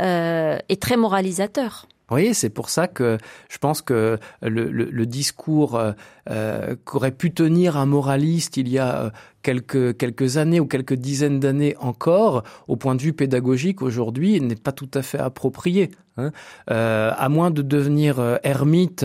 euh, et très moralisateur. C'est pour ça que je pense que le, discours euh, euh, qu'aurait pu tenir un moraliste il y a quelques, quelques années ou quelques dizaines d'années encore, au point de vue pédagogique aujourd'hui, n'est pas tout à fait approprié. Hein. Euh, à moins de devenir euh, ermite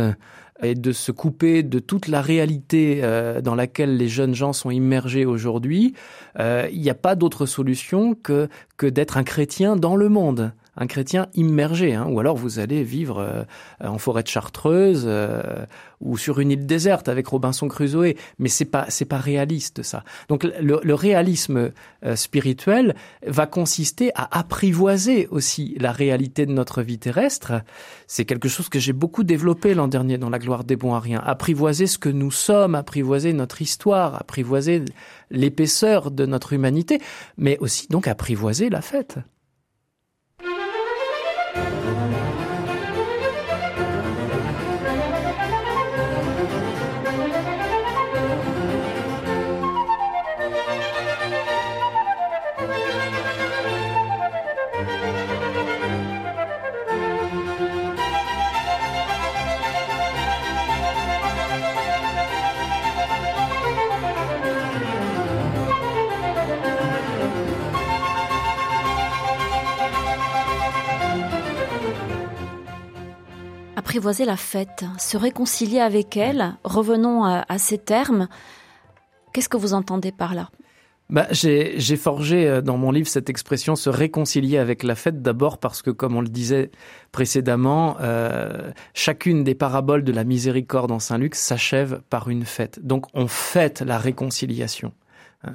et de se couper de toute la réalité euh, dans laquelle les jeunes gens sont immergés aujourd'hui, euh, il n'y a pas d'autre solution que, que d'être un chrétien dans le monde un chrétien immergé, hein, ou alors vous allez vivre euh, en forêt de chartreuse euh, ou sur une île déserte avec Robinson Crusoe, mais c'est pas c'est pas réaliste ça. Donc le, le réalisme euh, spirituel va consister à apprivoiser aussi la réalité de notre vie terrestre. C'est quelque chose que j'ai beaucoup développé l'an dernier dans la gloire des bons ariens. Apprivoiser ce que nous sommes, apprivoiser notre histoire, apprivoiser l'épaisseur de notre humanité, mais aussi donc apprivoiser la fête. Thank you. Apprivoiser la fête, se réconcilier avec elle, revenons à, ces termes. Qu'est-ce que vous entendez par là? Bah, j'ai forgé euh, dans mon livre cette expression se réconcilier avec la fête d'abord parce que, comme on le disait précédemment, euh, chacune des paraboles de la miséricorde en Saint Luc s'achève par une fête. Donc on fête la réconciliation. Hein.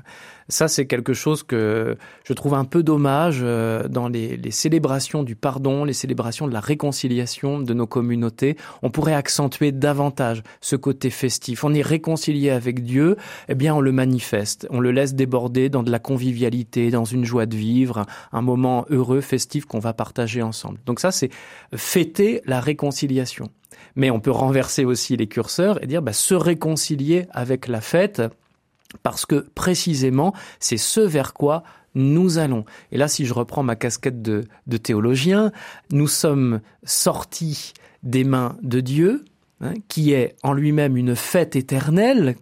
Ça, c'est quelque chose que je trouve un peu dommage euh, dans les, les, célébrations du pardon, les célébrations de la réconciliation de nos communautés. On pourrait accentuer davantage ce côté festif. On est réconcilié avec Dieu, eh bien, on le manifeste. On le laisse déborder dans de la convivialité, dans une joie de vivre, un moment heureux, festif qu'on va partager ensemble. Donc ça, c'est fêter la réconciliation. Mais on peut renverser aussi les curseurs et dire bah, se réconcilier avec la fête parce que précisément, c'est ce vers quoi nous allons. Et là, si je reprends ma casquette de, théologien, nous sommes sortis des mains de Dieu, hein, qui est en lui-même une fête éternelle.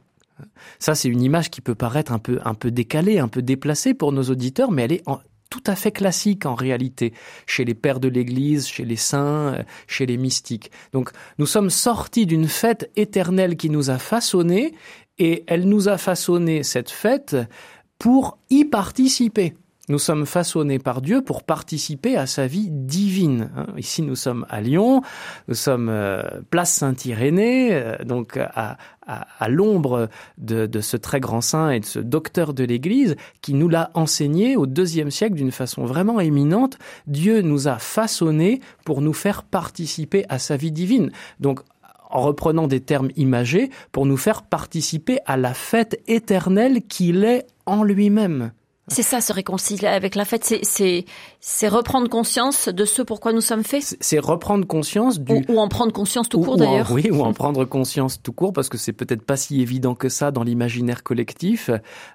Ça, c'est une image qui peut paraître un peu, un peu décalée, un peu déplacée pour nos auditeurs, mais elle est tout à fait classique en réalité, chez les pères de l'Église, chez les saints, euh, chez les mystiques. Donc nous sommes sortis d'une fête éternelle qui nous a façonnés et elle nous a façonné cette fête pour y participer. Nous sommes façonnés par Dieu pour participer à sa vie divine. Hein. Ici, nous sommes à Lyon, nous sommes euh, place Saint-Irénée, euh, donc à, l'ombre de, de, ce très grand saint et de ce docteur de l'Église qui nous l'a enseigné au deuxième siècle d'une façon vraiment éminente. Dieu nous a façonnés pour nous faire participer à sa vie divine. Donc en reprenant des termes imagés, pour nous faire participer à la fête éternelle qu'il est en lui-même. C'est ça, se réconcilier avec la fête, c'est reprendre conscience de ce pourquoi nous sommes faits. C'est reprendre conscience du ou, en prendre conscience tout court d'ailleurs. Oui, ou en prendre conscience tout court parce que c'est peut-être pas si évident que ça dans l'imaginaire collectif.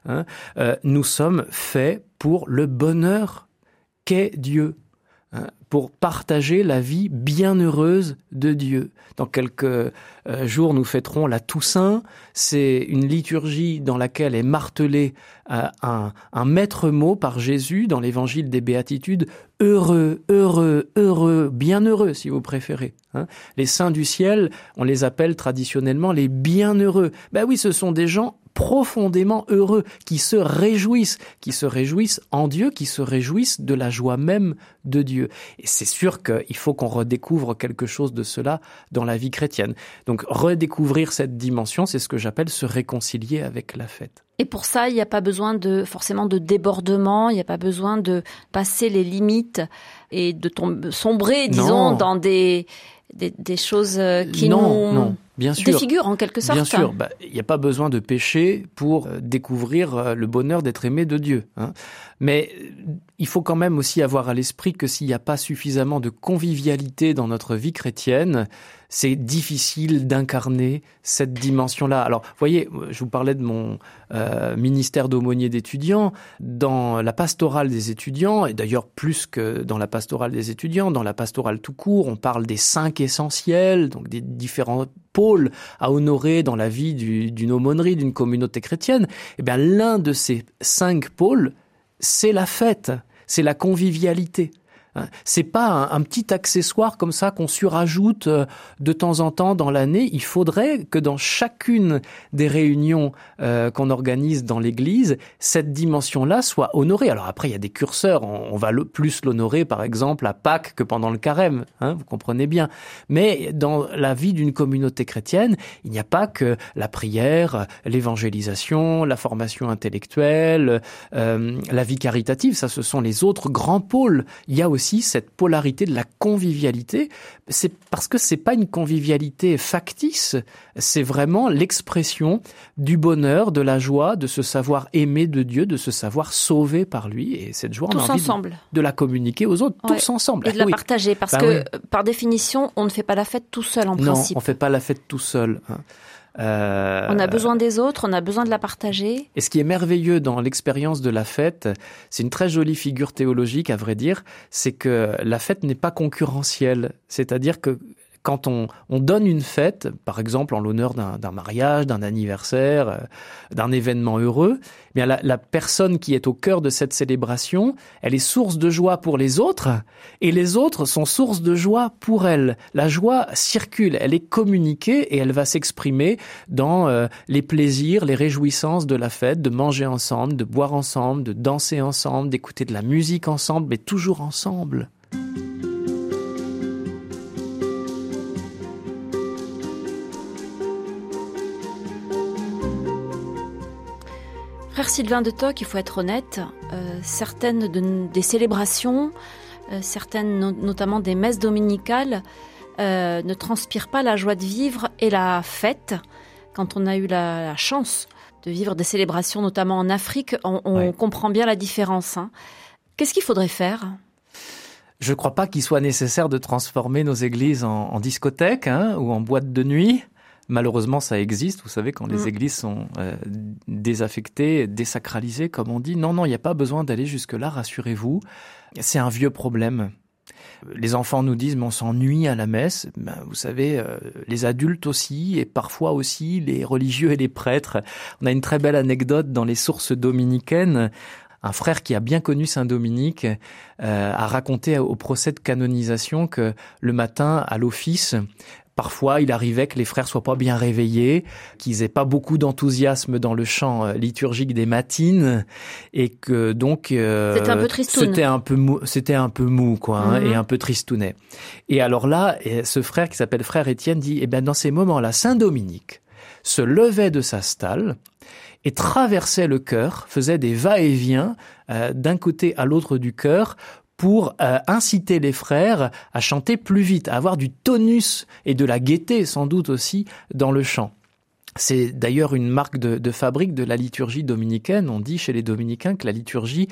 Hein. Euh, nous sommes faits pour le bonheur qu'est Dieu. Hein, pour partager la vie bienheureuse de Dieu. Dans quelques euh, jours, nous fêterons la Toussaint. C'est une liturgie dans laquelle est martelé euh, un, un maître mot par Jésus dans l'évangile des béatitudes. Heureux, heureux, heureux, bienheureux si vous préférez. Hein. Les saints du ciel, on les appelle traditionnellement les bienheureux. Ben oui, ce sont des gens profondément heureux, qui se réjouissent, qui se réjouissent en Dieu, qui se réjouissent de la joie même de Dieu. Et c'est sûr qu'il faut qu'on redécouvre quelque chose de cela dans la vie chrétienne. Donc redécouvrir cette dimension, c'est ce que j'appelle se réconcilier avec la fête. Et pour ça, il n'y a pas besoin de forcément de débordement, il n'y a pas besoin de passer les limites et de tomber, sombrer, disons, dans des, des, choses euh, qui non, non Bien sûr. figures en quelque sorte. Bien sûr. Bah, il n'y a pas besoin de pécher pour euh, découvrir euh, le bonheur d'être aimé de Dieu. Hein. Mais il faut quand même aussi avoir à l'esprit que s'il n'y a pas suffisamment de convivialité dans notre vie chrétienne, c'est difficile d'incarner cette dimension-là. Alors, voyez, je vous parlais de mon euh, ministère d'aumônier d'étudiants. Dans la pastorale des étudiants, et d'ailleurs plus que dans la pastorale des étudiants, dans la pastorale tout court, on parle des cinq essentiels, donc des différents pôles à honorer dans la vie d'une aumônerie, d'une communauté chrétienne. Eh bien, l'un de ces cinq pôles, c'est la fête, c'est la convivialité. Hein. C'est pas un, petit accessoire comme ça qu'on surajoute euh, de temps en temps dans l'année. Il faudrait que dans chacune des réunions euh, qu'on organise dans l'Église, cette dimension-là soit honorée. Alors après, il y a des curseurs. On, va plus l'honorer, par exemple, à Pâques que pendant le Carême. Hein, vous comprenez bien. Mais dans la vie d'une communauté chrétienne, il n'y a pas que la prière, l'évangélisation, la formation intellectuelle, euh, la vie caritative. Ça, ce sont les autres grands pôles. Il y a aussi aussi cette polarité de la convivialité. C'est parce que c'est pas une convivialité factice, c'est vraiment l'expression du bonheur, de la joie, de se savoir aimé de Dieu, de se savoir sauvé par lui. Et cette joie, on a envie De, la communiquer aux autres, tous ensemble. Et de la partager, parce bah que par définition, on ne fait pas la fête tout seul en principe. Non, on fait pas la fête tout seul. Hein. Euh, on a besoin des autres, on a besoin de la partager. Et ce qui est merveilleux dans l'expérience de la fête, c'est une très jolie figure théologique, à vrai dire, c'est que la fête n'est pas concurrentielle. C'est-à-dire que quand on, on donne une fête, par exemple en l'honneur d'un mariage, d'un anniversaire, euh, d'un événement heureux, eh bien la, la, personne qui est au cœur de cette célébration, elle est source de joie pour les autres, et les autres sont source de joie pour elle. La joie circule, elle est communiquée et elle va s'exprimer dans euh, les plaisirs, les réjouissances de la fête, de manger ensemble, de boire ensemble, de danser ensemble, d'écouter de la musique ensemble, mais toujours ensemble. Frère Sylvain de Toc, il faut être honnête, euh, certaines des célébrations, euh, certaines notamment des messes dominicales, euh, ne transpirent pas la joie de vivre et la fête. Quand on a eu la, chance de vivre des célébrations, notamment en Afrique, on, comprend bien la différence. Hein. Qu'est-ce qu'il faudrait faire? Je ne crois pas qu'il soit nécessaire de transformer nos églises en, en discothèques hein, ou en boîtes de nuit. Malheureusement, ça existe. Vous savez, quand les mm. églises sont euh, désaffectées, désacralisées, comme on dit. Non, non, il n'y a pas besoin d'aller jusque-là, rassurez-vous. C'est un vieux problème. Les enfants nous disent, mais on s'ennuie à la messe. Ben, vous savez, euh, les adultes aussi, et parfois aussi les religieux et les prêtres. On a une très belle anecdote dans les sources dominicaines un frère qui a bien connu Saint Dominique euh, a raconté au procès de canonisation que le matin à l'office, Parfois, il arrivait que les frères soient pas bien réveillés, qu'ils aient pas beaucoup d'enthousiasme dans le chant euh, liturgique des matines, et que donc euh, c'était un peu C'était un peu mou, c'était un peu mou, quoi, hein, et mhm. un peu tristounet. Et alors là, ce frère qui s'appelle frère Étienne dit, eh ben dans ces moments-là, Saint Dominique se levait de sa stalle et traversait le chœur, faisait des va-et-vient euh, d'un côté à l'autre du chœur pour euh, inciter les frères à chanter plus vite, à avoir du tonus et de la gaieté sans doute aussi dans le chant. C'est d'ailleurs une marque de, fabrique de la liturgie dominicaine. On dit chez les dominicains que la liturgie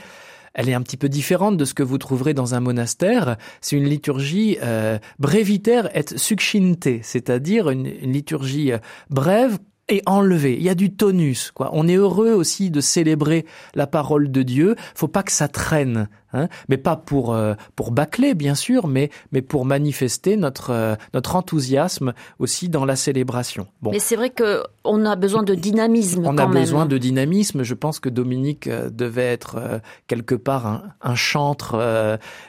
elle est un petit peu différente de ce que vous trouverez dans un monastère. C'est une liturgie euh, brevitaire et succinte, c'est-à-dire une, une, liturgie euh, brève, et enlevé. Il y a du tonus, quoi. On est heureux aussi de célébrer la parole de Dieu. Faut pas que ça traîne. Hein, mais pas pour euh, pour bâcler bien sûr, mais mais pour manifester notre euh, notre enthousiasme aussi dans la célébration. Bon. Mais c'est vrai que on a besoin de dynamisme. On a besoin de dynamisme. Je pense que Dominique euh, devait être quelque part un, un chantre.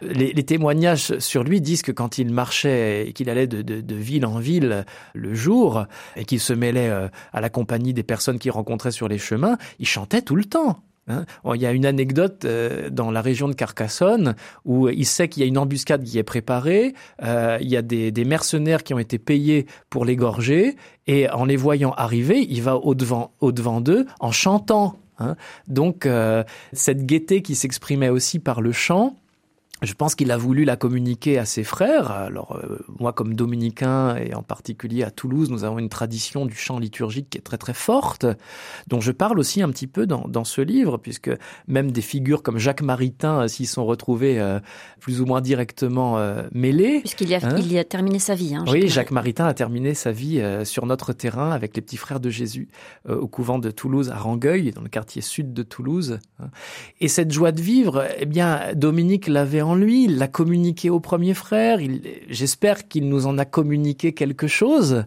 Les, les, témoignages sur lui disent que quand il marchait et qu'il allait de, de, de, ville en ville le jour et qu'il se mêlait à la compagnie des personnes qu'il rencontrait sur les chemins, il chantait tout le temps. Hein. il y a une anecdote euh, dans la région de Carcassonne où il sait qu'il y a une embuscade qui est préparée, euh, il y a des, mercenaires qui ont été payés pour l'égorger, et en les voyant arriver, il va au-devant au -devant d'eux en chantant. Hein. Donc euh, cette gaieté qui s'exprimait aussi par le chant, je pense qu'il a voulu la communiquer à ses frères. Alors euh, moi, comme dominicain et en particulier à Toulouse, nous avons une tradition du chant liturgique qui est très très forte, dont je parle aussi un petit peu dans, dans ce livre, puisque même des figures comme Jacques Maritain s'y sont retrouvées euh, plus ou moins directement euh, mêlées. Puisqu'il a, hein. il a terminé sa vie. Hein, Jacques oui, Jacques Maritain a terminé sa vie sur notre terrain avec les petits frères de Jésus au couvent de Toulouse à Rangueil, dans le quartier sud de Toulouse. Hein. Et cette joie de vivre, eh bien, Dominique l'avait lui, il l'a communiqué au premier frère, j'espère qu'il nous en a communiqué quelque chose,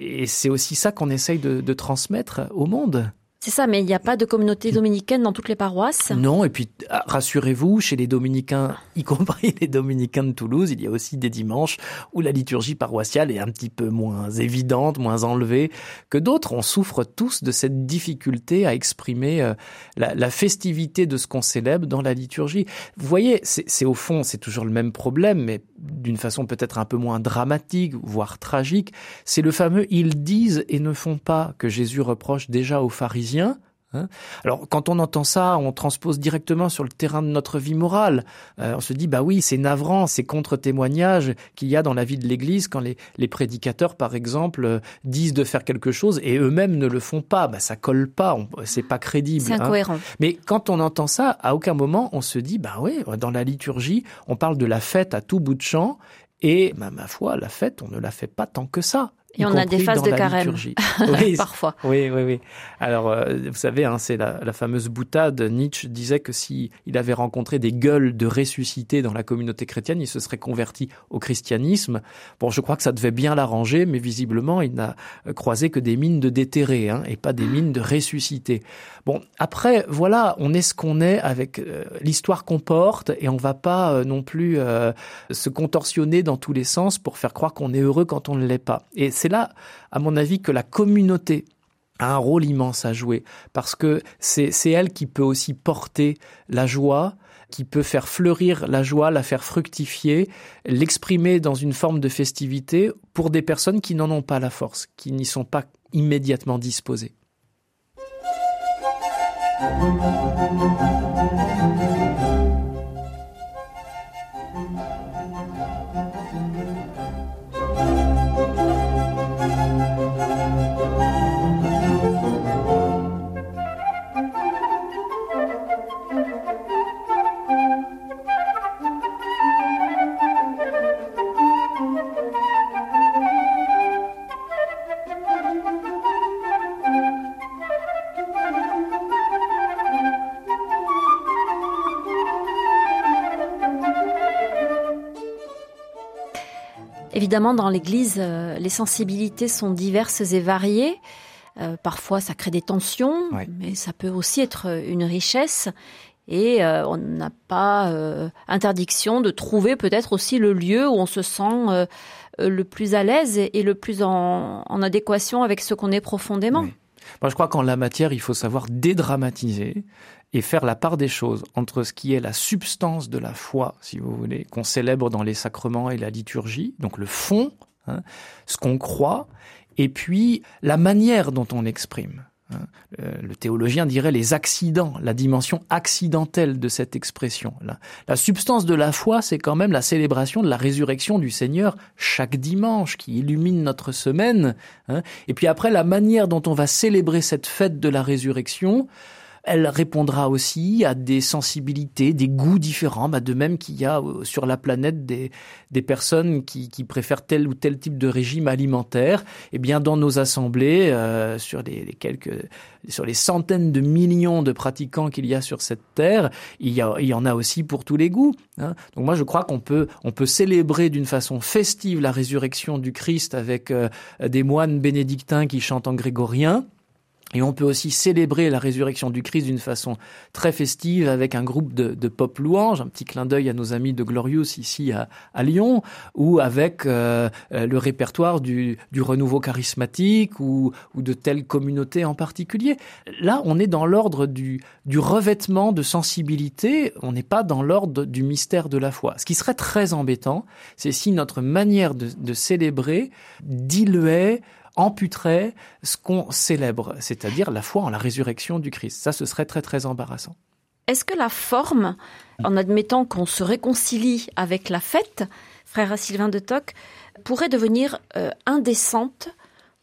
et c'est aussi ça qu'on essaye de transmettre au monde. C'est ça, mais il n'y a pas de communauté dominicaine dans toutes les paroisses? Non, et puis ah, rassurez-vous, chez les dominicains, y compris les dominicains de Toulouse, il y a aussi des dimanches où la liturgie paroissiale est un petit peu moins évidente, moins enlevée que d'autres. On souffre tous de cette difficulté à exprimer euh, la, festivité de ce qu'on célèbre dans la liturgie. Vous voyez, c'est au fond, c'est toujours le même problème, mais d'une façon peut-être un peu moins dramatique, voire tragique. C'est le fameux ils disent et ne font pas que Jésus reproche déjà aux pharisiens Hein. Alors quand on entend ça, on transpose directement sur le terrain de notre vie morale. Euh, on se dit bah oui, c'est navrant, c'est contre-témoignage qu'il y a dans la vie de l'Église quand les, les prédicateurs, par exemple, euh, disent de faire quelque chose et eux-mêmes ne le font pas. Bah ça colle pas, c'est pas crédible. C'est hein. incohérent. Mais quand on entend ça, à aucun moment on se dit bah oui, dans la liturgie, on parle de la fête à tout bout de champ et bah, ma foi, la fête, on ne la fait pas tant que ça. Et on a des phases de carême. Oui, parfois. Oui, oui, oui. Alors, euh, vous savez, hein, c'est la, la, fameuse boutade. Nietzsche disait que si il avait rencontré des gueules de ressuscités dans la communauté chrétienne, il se serait converti au christianisme. Bon, je crois que ça devait bien l'arranger, mais visiblement, il n'a croisé que des mines de déterrés hein, et pas des mines de ressuscités. Bon, après, voilà, on est ce qu'on est avec euh, l'histoire qu'on porte et on va pas euh, non plus se contorsionner dans tous les sens pour faire croire qu'on est heureux quand on ne l'est pas. Et c'est là, à mon avis, que la communauté a un rôle immense à jouer, parce que c'est elle qui peut aussi porter la joie, qui peut faire fleurir la joie, la faire fructifier, l'exprimer dans une forme de festivité pour des personnes qui n'en ont pas la force, qui n'y sont pas immédiatement disposées. Évidemment, dans l'Église, euh, les sensibilités sont diverses et variées. Euh, parfois, ça crée des tensions, mais ça peut aussi être une richesse. Et euh, on n'a pas interdiction de trouver peut-être aussi le lieu où on se sent le plus à l'aise et, le plus en, adéquation avec ce qu'on est profondément. Moi, je crois qu'en la matière, il faut savoir dédramatiser et faire la part des choses entre ce qui est la substance de la foi, si vous voulez, qu'on célèbre dans les sacrements et la liturgie, donc le fond, hein, ce qu'on croit, et puis la manière dont on l'exprime. Hein. Euh, le théologien dirait les accidents, la dimension accidentelle de cette expression. La, la substance de la foi, c'est quand même la célébration de la résurrection du Seigneur chaque dimanche qui illumine notre semaine. Hein. Et puis après, la manière dont on va célébrer cette fête de la résurrection, elle répondra aussi à des sensibilités, des goûts différents, bah de même qu'il y a euh, sur la planète des, des personnes qui, qui, préfèrent tel ou tel type de régime alimentaire. Et eh bien, dans nos assemblées, euh, sur les, les, quelques, sur les centaines de millions de pratiquants qu'il y a sur cette terre, il y, a, il y en a aussi pour tous les goûts. Hein. Donc moi, je crois qu'on peut, on peut célébrer d'une façon festive la résurrection du Christ avec euh, des moines bénédictins qui chantent en grégorien. Et on peut aussi célébrer la résurrection du Christ d'une façon très festive avec un groupe de, de pop louanges, un petit clin d'œil à nos amis de Glorious ici à, Lyon, ou avec euh, euh, le répertoire du, renouveau charismatique ou, de telle communauté en particulier. Là, on est dans l'ordre du, du revêtement de sensibilité, on n'est pas dans l'ordre du mystère de la foi. Ce qui serait très embêtant, c'est si notre manière de, de célébrer diluait amputerait ce qu'on célèbre, c'est-à-dire la foi en la résurrection du Christ. Ça, ce serait très très embarrassant. Est-ce que la forme, en admettant qu'on se réconcilie avec la fête, frère Sylvain de Toc, pourrait devenir euh, indécente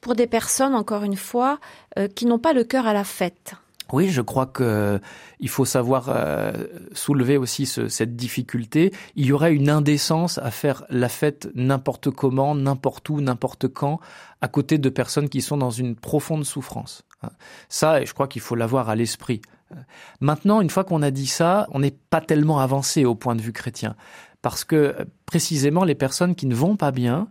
pour des personnes, encore une fois, euh, qui n'ont pas le cœur à la fête? Oui, je crois que euh, il faut savoir euh, soulever aussi ce, cette difficulté. Il y aurait une indécence à faire la fête n'importe comment, n'importe où, n'importe quand, à côté de personnes qui sont dans une profonde souffrance. Hein. Ça, je crois qu'il faut l'avoir à l'esprit. Maintenant, une fois qu'on a dit ça, on n'est pas tellement avancé au point de vue chrétien, parce que précisément les personnes qui ne vont pas bien,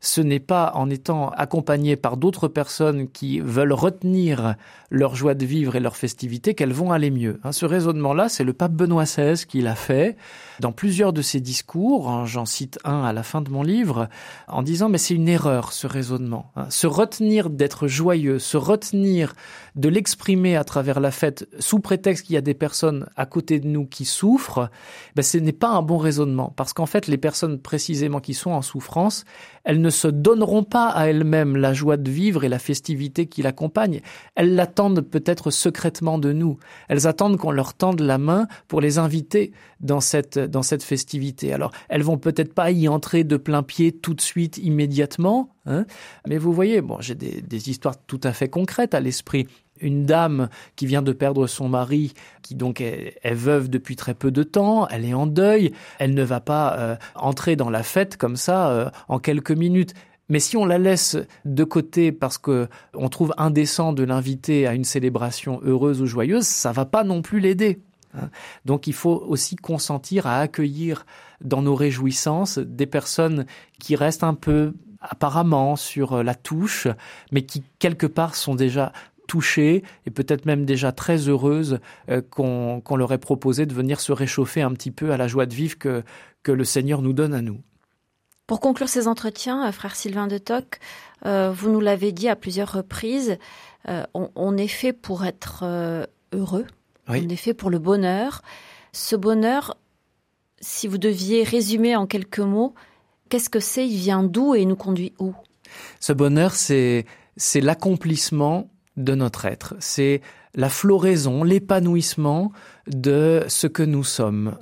ce n'est pas en étant accompagnées par d'autres personnes qui veulent retenir leur joie de vivre et leur festivité qu'elles vont aller mieux. Hein, ce raisonnement-là, c'est le pape Benoît XVI qui l'a fait dans plusieurs de ses discours. Hein, j'en cite un à la fin de mon livre en disant mais c'est une erreur ce raisonnement. Hein. Se retenir d'être joyeux, se retenir de l'exprimer à travers la fête sous prétexte qu'il y a des personnes à côté de nous qui souffrent, ben, ce n'est pas un bon raisonnement parce qu'en fait les personnes précisément qui sont en souffrance, elles ne se donneront pas à elles-mêmes la joie de vivre et la festivité qui l'accompagne. Elles l'attendent peut-être secrètement de nous. Elles attendent qu'on leur tende la main pour les inviter dans cette, dans cette festivité. Alors, elles vont peut-être pas y entrer de plein pied tout de suite, immédiatement, hein, mais vous voyez, bon, j'ai des, des histoires tout à fait concrètes à l'esprit une dame qui vient de perdre son mari, qui donc est, veuve depuis très peu de temps, elle est en deuil, elle ne va pas euh, entrer dans la fête comme ça euh, en quelques minutes. Mais si on la laisse de côté parce que on trouve indécent de l'inviter à une célébration heureuse ou joyeuse, ça va pas non plus l'aider. Hein. Donc il faut aussi consentir à accueillir dans nos réjouissances des personnes qui restent un peu apparemment sur la touche, mais qui quelque part sont déjà touchées et peut-être même déjà très heureuses euh, qu'on leur ait proposé de venir se réchauffer un petit peu à la joie de vivre que, que le Seigneur nous donne à nous. Pour conclure ces entretiens, euh, frère Sylvain de Toc, euh, vous nous l'avez dit à plusieurs reprises, on, est fait pour être heureux, on est fait pour le bonheur. Ce bonheur, si vous deviez résumer en quelques mots, qu'est-ce que c'est? Il vient d'où et il nous conduit où? Ce bonheur, c'est c'est l'accomplissement de notre être. C'est la floraison, l'épanouissement de ce que nous sommes.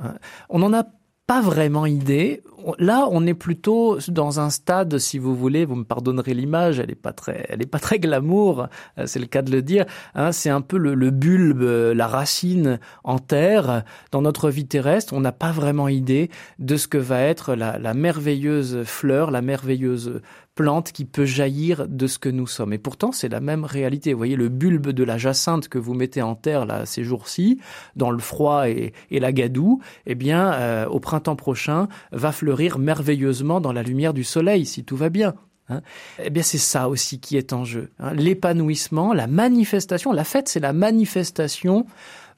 On n'en a pas vraiment idée. Là, on est plutôt dans un stade, si vous voulez, vous me pardonnerez l'image, elle est pas très, elle est pas très glamour, euh, c'est le cas de le dire. Hein, c'est un peu le, bulbe, la racine en terre. Dans notre vie terrestre, on n'a pas vraiment idée de ce que va être la merveilleuse fleur, la merveilleuse plante qui peut jaillir de ce que nous sommes. Et pourtant, c'est la même réalité. Vous voyez, le bulbe de la jacinthe que vous mettez en terre là ces jours-ci, dans le froid et, la gadoue, eh bien, euh, au printemps prochain, va fleurir merveilleusement dans la lumière du soleil, si tout va bien. Hein. eh bien, c'est ça aussi qui est en jeu. Hein. L'épanouissement, la manifestation. La fête, c'est la manifestation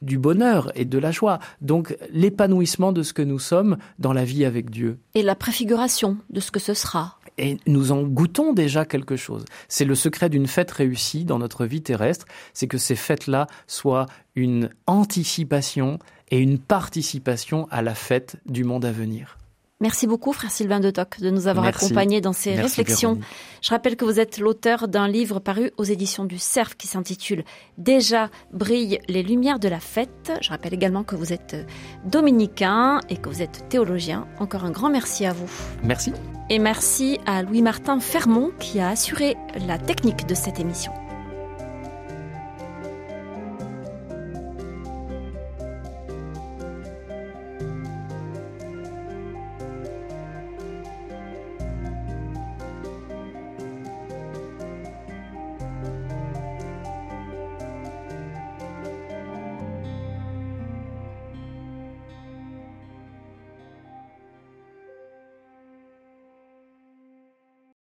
du bonheur et de la joie. Donc l'épanouissement de ce que nous sommes dans la vie avec Dieu. Et la préfiguration de ce que ce sera et nous en goûtons déjà quelque chose. C'est le secret d'une fête réussie dans notre vie terrestre, c'est que ces fêtes-là soient une anticipation et une participation à la fête du monde à venir. Merci beaucoup, frère Sylvain de Toc, de nous avoir accompagnés dans ces réflexions. Je rappelle que vous êtes l'auteur d'un livre paru aux éditions du Cerf qui s'intitule Déjà brillent les lumières de la fête. Je rappelle également que vous êtes dominicain et que vous êtes théologien. Encore un grand merci à vous. Merci. Et merci à Louis-Martin Fermont qui a assuré la technique de cette émission.